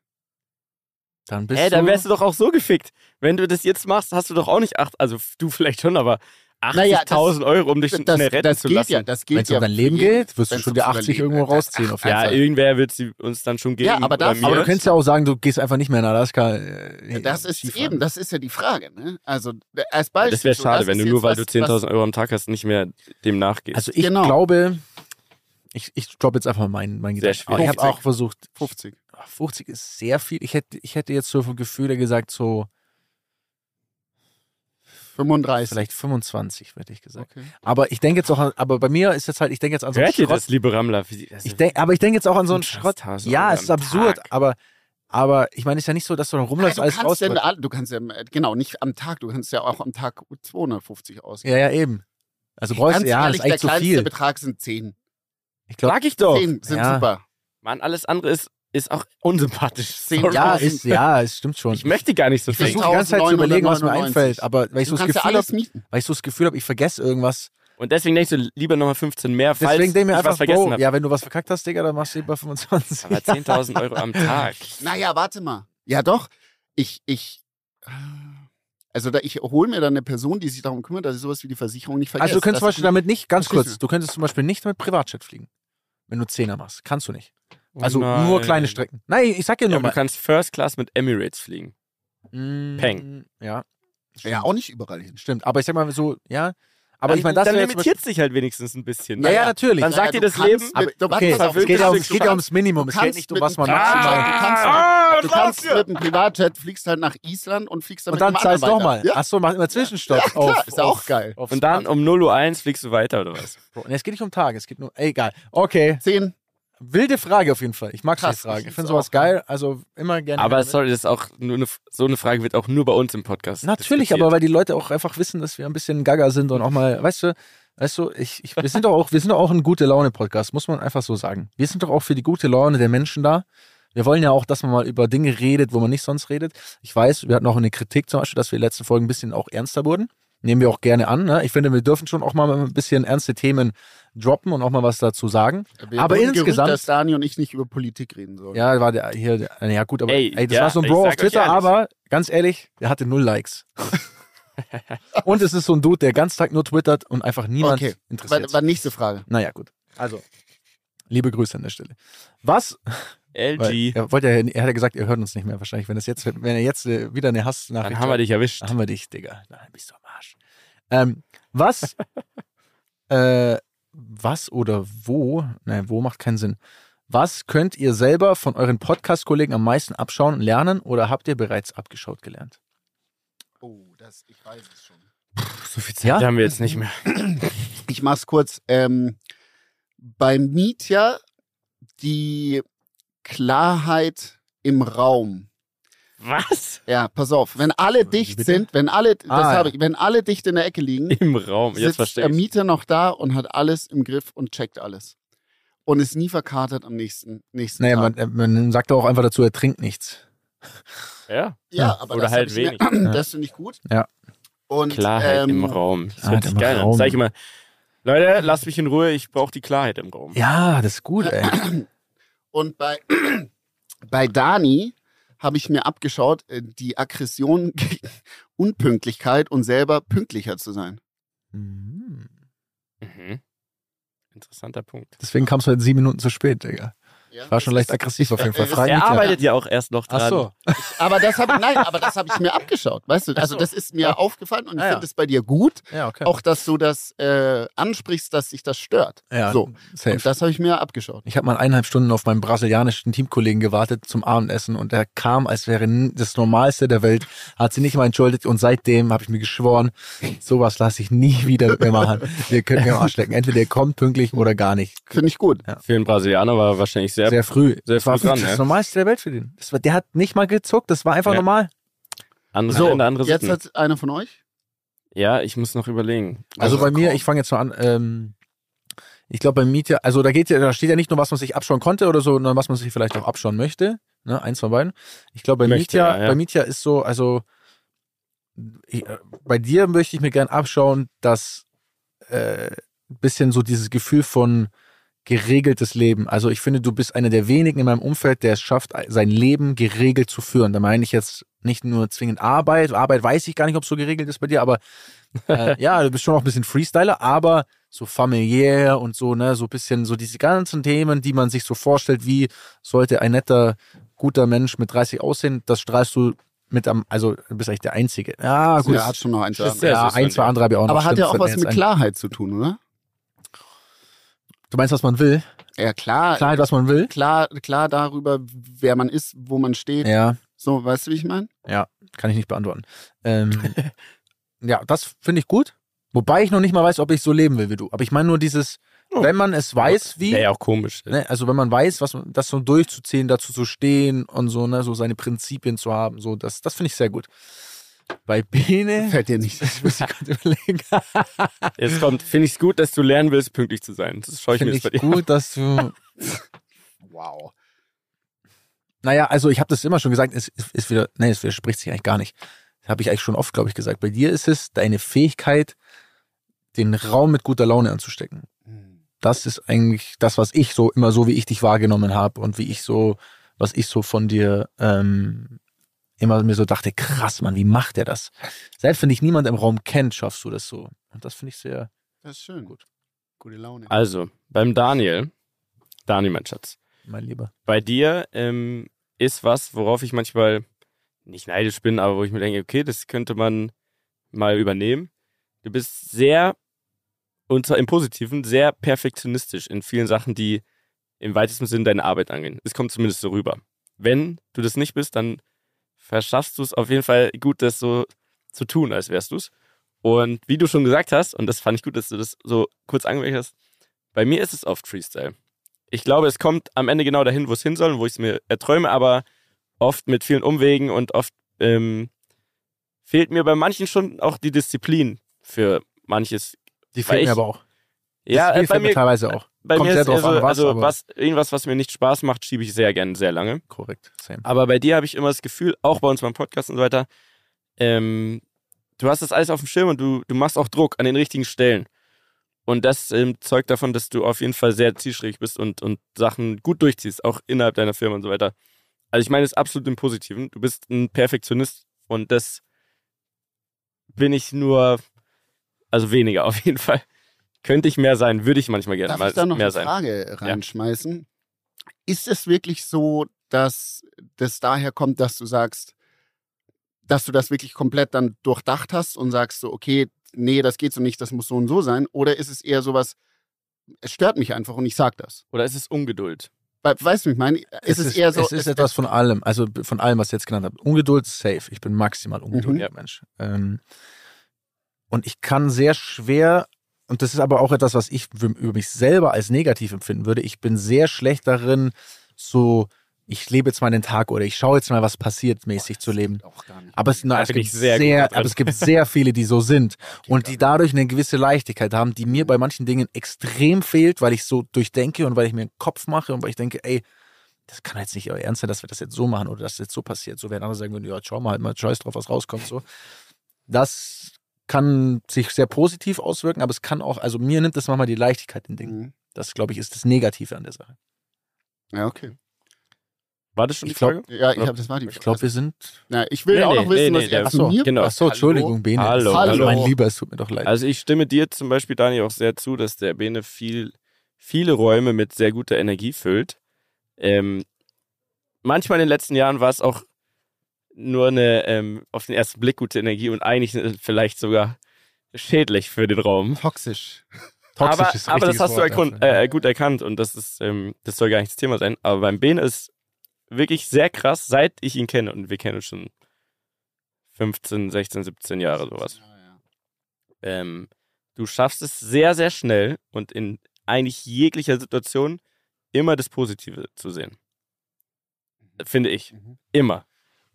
Dann bist Hä, dann du. wärst du doch auch so gefickt. Wenn du das jetzt machst, hast du doch auch nicht acht, also du vielleicht schon, aber 80.000 Naja, Euro, um dich Das, schnell retten das zu geht lassen. ja, das Wenn geht es ja. um dein Leben geht, wirst du schon die ums 80 Überleben irgendwo rausziehen. Auf jeden ja, Fall. irgendwer wird sie uns dann schon geben. Ja, aber das-. Aber du könntest ja auch sagen, du gehst einfach nicht mehr in Alaska. Äh, Ja, das ist Skifahren. eben, das ist ja die Frage. Ne? Also äh, als Beispiel. das wäre schade, das wenn du nur, weil was- du 10.000 Euro am Tag hast, nicht mehr dem nachgehst. Also ich Genau. glaube, ich, ich droppe jetzt einfach meinen mein Gedanken. Ich habe 50. auch versucht, 50. 50 ist sehr viel. Ich hätte, ich hätte jetzt so vom Gefühl gesagt, so 35. vielleicht 25, hätte ich gesagt. Okay. Aber ich denke jetzt auch an, aber bei mir ist jetzt halt, ich denke jetzt an so einen Hört ihr Schrott. das, liebe Rammler? Also- Ich denk, aber ich denke jetzt auch an so einen Schrott. 1000 Ja, es ist absurd, Tag. aber, aber ich meine, es ist ja nicht so, dass du dann rumläufst, Ja, alles du, kannst ja, du kannst ja, äh, genau, nicht am Tag, du kannst ja auch am Tag 250 ausgeben. Ja, ja, eben. Also du brauchst, Ganz ja, ehrlich, das ist eigentlich der zu kleinste viel. Betrag sind 10. Ich glaube, Sag ich doch. 10 sind Ja. super. Mann, alles andere ist, ist auch unsympathisch. Ja, 1000. ist, ja, es stimmt schon. Ich möchte gar nicht so Ich viel. versuche die ganze Zeit zu überlegen, was mir 1999. einfällt, aber weil ich so das ja Gefühl alles habe, weil ich so das Gefühl habe, ich vergesse irgendwas. Und deswegen denkst du lieber nochmal 15 mehr, falls Deswegen ich mir ich einfach, was vergessen habe. ja, wenn du was verkackt hast, Digga, dann machst du lieber 25. Aber 10.000 Euro am Tag. Naja, warte mal. Ja, doch. Ich, ich, also da, ich hole mir dann eine Person, die sich darum kümmert, dass ich sowas wie die Versicherung nicht vergesse. Also du könntest zum Beispiel damit nicht, ganz kurz, du? du könntest zum Beispiel nicht mit Privatjet fliegen. Wenn du Zehner machst. Kannst du nicht. Also nein. nur kleine Strecken. Nein, ich sag ja Ja, nur aber mal. du kannst First Class mit Emirates fliegen. Mm, Peng. Ja. Ja, auch nicht überall hin. Stimmt. Aber ich sag mal so, ja. Aber Dann- ich meine, das Dann limitiert sich halt wenigstens ein bisschen. Ja, ja, natürlich. Dann sagt Naja, dir das Leben. mit- aber, okay, auf, es geht ja, um, es geht ja ums Minimum. Es geht nicht um was man maximal. Privatjet- du kannst- Ah, Du kannst mit einem Privatjet fliegst halt nach Island und fliegst dann Und mit dann zahlst du nochmal. Ja, Achso, mach immer Zwischenstopp. Ja, klar, auf, ist ja auch auf, geil. Auf Und dann um 0.01 Uhr fliegst du weiter, oder was? Bro, nee, es geht nicht um Tage, es geht nur. Ey, egal. Okay. 10. Wilde Frage auf jeden Fall. Ich mag Krass, die Frage. ich Ich finde sowas auch geil. Also immer gerne. Aber gerne sorry, das ist auch nur eine, so eine Frage wird auch nur bei uns im Podcast. Natürlich, aber weil die Leute auch einfach wissen, dass wir ein bisschen gaga sind und auch mal, weißt du, weißt du, ich, ich, wir sind doch auch, wir sind doch auch ein gute Laune Podcast, muss man einfach so sagen. Wir sind doch auch für die gute Laune der Menschen da. Wir wollen ja auch, dass man mal über Dinge redet, wo man nicht sonst redet. Ich weiß, wir hatten auch eine Kritik zum Beispiel, dass wir in den letzten Folgen ein bisschen auch ernster wurden. Nehmen wir auch gerne an. Ne? Ich finde, wir dürfen schon auch mal ein bisschen ernste Themen droppen und auch mal was dazu sagen. Wir Aber insgesamt- dass Dani und ich nicht über Politik reden sollen. Ja, war der hier, der, ja gut, aber Ey, ey, das ja, war so ein Bro auf Twitter, aber ganz ehrlich, der hatte null Likes. und es ist so ein Dude, der ganz Tag nur twittert und einfach niemand Okay. War, interessiert. war nächste Frage. naja, gut. Also, liebe Grüße an der Stelle. Was? Weil, LG, er, wollte ja, er hat ja gesagt, ihr hört uns nicht mehr wahrscheinlich. Wenn, das jetzt, wenn er jetzt äh, wieder eine Hassnachricht dann haben wir dich erwischt. dann haben wir dich, Digga. Dann bist du am Arsch. Ähm, was, äh, was oder wo, nein, wo macht keinen Sinn. Was könnt ihr selber von euren Podcast-Kollegen am meisten abschauen und lernen oder habt ihr bereits abgeschaut gelernt? Oh, das, ich weiß es schon. So viel Zeit Ja? haben wir jetzt nicht mehr. Ich mach's kurz. Ähm, bei Mietja die Klarheit im Raum. Was? Ja, pass auf. Wenn alle dicht bitte? sind, wenn alle, das Ah, habe ich, wenn alle dicht in der Ecke liegen, Im Raum. Jetzt sitzt verstehe der. Mieter noch da und hat alles im Griff und checkt alles. Und ist nie verkatert am nächsten, nächsten Naja, Tag. man, man sagt auch einfach dazu, er trinkt nichts. Ja. ja, aber Oder das halt wenig. Mir, das finde ich gut. Ja. Und, Klarheit ähm, im Raum. Das hört sich im geil an. Sag ich immer, Leute, lasst mich in Ruhe, ich brauche die Klarheit im Raum. Ja, das ist gut, ey. Und bei, bei Dani habe ich mir abgeschaut, äh, die Aggression gegen Unpünktlichkeit und selber pünktlicher zu sein. Mhm. Mhm. Interessanter Punkt. Deswegen kamst du halt sieben Minuten zu spät, Digga. Ja, War schon leicht aggressiv auf jeden Fall. Frei Er arbeitet ja auch erst noch dran. Ach so. Aber das habe nein, aber das habe ich mir abgeschaut, weißt du? Also so. das ist mir aufgefallen und ich Ah, ja. finde es bei dir gut, Ja, okay. auch dass du das äh, ansprichst, dass sich das stört. ja, so. safe. Und das habe ich mir abgeschaut. Ich habe mal eineinhalb Stunden auf meinen brasilianischen Teamkollegen gewartet zum Abendessen und er kam, als wäre das Normalste der Welt, hat sie nicht mal entschuldigt und seitdem habe ich mir geschworen, sowas lasse ich nie wieder mit mir machen. Wir können mir am Arsch lecken. Entweder ihr kommt pünktlich oder gar nicht. Finde ich gut. Für einen Brasilianer war er wahrscheinlich sehr. Sehr früh. sehr das war früh dran, das ja. Normalste der Welt für den. Das war, der hat nicht mal gezuckt, das war einfach Ja. normal. andere So, Länder, andere jetzt hat einer von euch. Ja, ich muss noch überlegen. Also, Also bei mir, ich fange jetzt mal an, ähm, ich glaube beim Mietja, also da geht ja, da steht ja nicht nur, was man sich abschauen konnte oder so, sondern was man sich vielleicht auch abschauen möchte. Ne? Eins von beiden. Ich glaube, bei Mietja, ja, ja. bei Mietja ist so, also ich, äh, bei dir möchte ich mir gern abschauen, dass äh, ein bisschen so dieses Gefühl von geregeltes Leben. Also ich finde, du bist einer der wenigen in meinem Umfeld, der es schafft, sein Leben geregelt zu führen. Da meine ich jetzt nicht nur zwingend Arbeit. Arbeit weiß ich gar nicht, ob es so geregelt ist bei dir, aber äh, ja, du bist schon auch ein bisschen Freestyler, aber so familiär und so, ne, so ein bisschen so diese ganzen Themen, die man sich so vorstellt, wie sollte ein netter, guter Mensch mit 30 aussehen, das strahlst du mit am, also du bist eigentlich der Einzige. Ja, gut. Ja, hat schon noch ein, zwei andere. ja, ein, zwei andere habe ich auch noch. Aber hat ja auch was mit. Klarheit zu tun, oder? Du meinst, was man will? Ja, klar. Klarheit, was man will? Klar, klar darüber, wer man ist, wo man steht. Ja, So, weißt du, wie ich meine? kann ich nicht beantworten. Ähm, ja, das finde ich gut. Wobei ich noch nicht mal weiß, ob ich so leben will wie du. Aber ich meine nur dieses, Oh. wenn man es weiß, wie, Wäre ja auch komisch. Ne, also wenn man weiß, was man, das so durchzuziehen, dazu zu stehen und so, ne, so seine Prinzipien zu haben, so, das, das finde ich sehr gut. Bei Bene, Fällt dir nicht. ich muss ich gerade überlegen, Jetzt kommt, finde ich es gut, dass du lernen willst, pünktlich zu sein. Das schaue ich mir finde jetzt bei ich dir. gut, dass du, Wow. naja, also ich habe das immer schon gesagt, es ist, ist wieder, nee, es widerspricht sich eigentlich gar nicht. Das habe ich eigentlich schon oft, glaube ich, gesagt. Bei dir ist es deine Fähigkeit, den Raum mit guter Laune anzustecken. das ist eigentlich das, was ich so immer so, wie ich dich wahrgenommen habe und wie ich so, was ich so von dir ähm, immer mir so dachte, krass, Mann, wie macht er das? Selbst wenn dich niemand im Raum kennt, schaffst du das so. Und das finde ich sehr Das ist schön. Gut. Gute Laune. Also, beim Daniel, Daniel, mein Schatz, mein Lieber. bei dir ähm, ist was, worauf ich manchmal nicht neidisch bin, aber wo ich mir denke, okay, das könnte man mal übernehmen. Du bist sehr, und zwar im Positiven, sehr perfektionistisch in vielen Sachen, die im weitesten Sinne deine Arbeit angehen. Es kommt zumindest so rüber. Wenn du das nicht bist, dann verschaffst du es auf jeden Fall gut, das so zu tun, als wärst du es. Und wie du schon gesagt hast, und das fand ich gut, dass du das so kurz angemerkt hast, bei mir ist es oft Freestyle. Ich glaube, es kommt am Ende genau dahin, wo es hin soll und wo ich es mir erträume, aber oft mit vielen Umwegen und oft ähm, fehlt mir bei manchen schon auch die Disziplin für manches. Die fehlt ich- mir aber auch. Ja, die äh, bei mir, teilweise auch. Bei kommt mir ist also, an, was, also was, irgendwas, was mir nicht Spaß macht, schiebe ich sehr gerne, sehr lange. Korrekt. Same. Aber bei dir habe ich immer das Gefühl, auch bei uns beim Podcast und so weiter, ähm, du hast das alles auf dem Schirm und du, du machst auch Druck an den richtigen Stellen. Und das ähm, zeugt davon, dass du auf jeden Fall sehr zielstrebig bist und, und Sachen gut durchziehst, auch innerhalb deiner Firma und so weiter. Also ich meine es absolut im Positiven. Du bist ein Perfektionist und das bin ich nur, also weniger auf jeden Fall. Könnte ich mehr sein, würde ich manchmal gerne Darf mal ich da noch mehr eine sein. Frage reinschmeißen? Ist es wirklich so, dass das daher kommt, dass du sagst, dass du das wirklich komplett dann durchdacht hast und sagst so, okay, nee, das geht so nicht, das muss so und so sein? Oder ist es eher sowas, es stört mich einfach und ich sag das? Oder ist es Ungeduld? Weißt du, wie ich meine? Es, ist, eher so. Es ist etwas von allem, also von allem, was ich jetzt genannt habe. Ungeduld, safe. Ich bin maximal ungeduldiger Mensch. Ähm, und ich kann sehr schwer, und das ist aber auch etwas, was ich für- über mich selber als negativ empfinden würde. Ich bin sehr schlecht darin, so, ich lebe jetzt mal den Tag oder ich schaue jetzt mal, was passiert, mäßig zu leben. Aber es, na, es, gibt sehr aber es gibt sehr viele, die so sind und die dadurch eine gewisse Leichtigkeit haben, die mir bei manchen Dingen extrem fehlt, weil ich so durchdenke und weil ich mir einen Kopf mache und weil ich denke, ey, das kann jetzt nicht euer Ernst sein, dass wir das jetzt so machen oder dass das jetzt so passiert. So werden andere sagen ja, schau mal halt mal scheiß drauf, was rauskommt. So. Das kann sich sehr positiv auswirken, aber es kann auch, also mir nimmt das manchmal die Leichtigkeit in Dingen. Mhm. Das, glaube ich, ist das Negative an der Sache. Ja, okay. War das schon die Ich glaub- Frage? Ja, ich habe das war die Ich glaube, wir sind. Na, ich will Nee, auch nee, noch wissen, nee, was nee, ihr der- zu mir genau. Ach so, Entschuldigung, Bene. Hallo, hallo. Mein Lieber, es tut mir doch leid. Also ich stimme dir zum Beispiel, Dani, auch sehr zu, dass der Bene viel, viele Räume mit sehr guter Energie füllt. Ähm, manchmal in den letzten Jahren war es auch nur eine ähm, auf den ersten Blick gute Energie und eigentlich äh, vielleicht sogar schädlich für den Raum. Toxisch. Toxisch aber ist ein aber das hast du Wort dafür. äh, gut erkannt und das ist ähm, das soll gar nicht das Thema sein. Aber beim Bene ist wirklich sehr krass, seit ich ihn kenne und wir kennen uns schon 15, 16, 17 Jahre sowas. Ähm, du schaffst es sehr, sehr schnell und in eigentlich jeglicher Situation immer das Positive zu sehen. Finde ich. Mhm. Immer.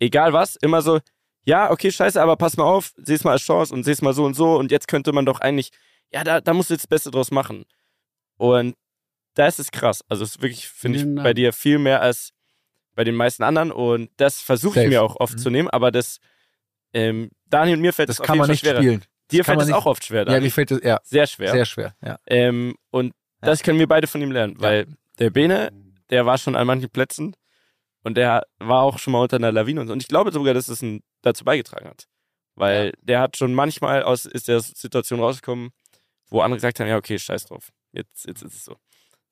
Egal was, immer so, ja, okay, scheiße, aber pass mal auf, seh's mal als Chance und seh's mal so und so und jetzt könnte man doch eigentlich, ja, da, da musst du jetzt das Beste draus machen. Und da ist es krass. Also es ist wirklich, finde ich, Dank. bei dir viel mehr als bei den meisten anderen und das versuche ich Safe. mir auch oft Mhm. zu nehmen, aber das, ähm, Daniel und mir fällt das es auf kann jeden man Fall nicht schwerer. spielen. Dir fällt es auch oft schwer, Ja, Daniel. mir fällt das, ja, Sehr schwer. sehr schwer. Ja. Ähm, und das können wir beide von ihm lernen, weil der Bene, der war schon an manchen Plätzen und der war auch schon mal unter einer Lawine und so. Und ich glaube sogar, dass es ein, dazu beigetragen hat. Weil der hat schon manchmal aus ist der Situation rausgekommen, wo andere gesagt haben, ja, okay, scheiß drauf. Jetzt, jetzt ist es so.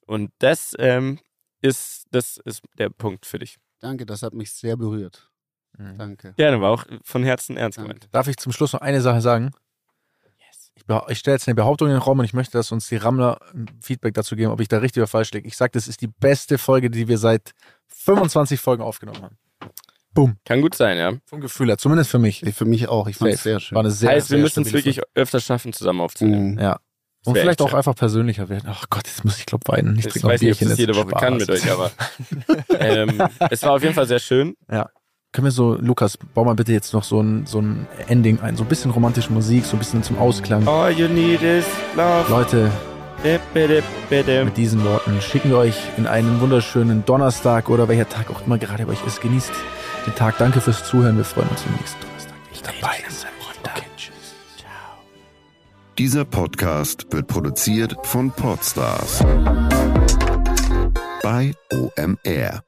Und das ähm, ist, das ist der Punkt für dich. Danke, das hat mich sehr berührt. Mhm. Danke. Gerne, war auch von Herzen ernst Danke. gemeint. Darf ich zum Schluss noch eine Sache sagen? Ich, behau- ich stelle jetzt eine Behauptung in den Raum und ich möchte, dass uns die Rammler ein Feedback dazu geben, ob ich da richtig oder falsch liege. Ich sage, das ist die beste Folge, die wir seit 25 Folgen aufgenommen haben. Kann gut sein, ja. Vom Gefühl her, zumindest für mich. Für mich auch. Ich fand es sehr schön. War eine sehr, heißt, wir sehr müssen es wirklich öfter schaffen, zusammen aufzunehmen. Mhm. Ja. Und vielleicht auch schön. einfach persönlicher werden. Ach Gott, jetzt muss ich glaube weinen. Ich Ich weiß ein nicht, ob ich das jede Woche kann mit Spaß. euch, aber ähm, es war auf jeden Fall sehr schön. Können wir so, Lukas, bau mal bitte jetzt noch so ein, so ein Ending ein. So ein bisschen romantische Musik, so ein bisschen zum Ausklang. All you need is love. Leute, Mit diesen Worten schicken wir euch in einen wunderschönen Donnerstag oder welcher Tag auch immer gerade bei euch ist. Genießt den Tag. Danke fürs Zuhören. Wir freuen uns am nächsten Donnerstag. Ich dabei. Okay, tschüss. Dieser Podcast wird produziert von Podstars bei OMR.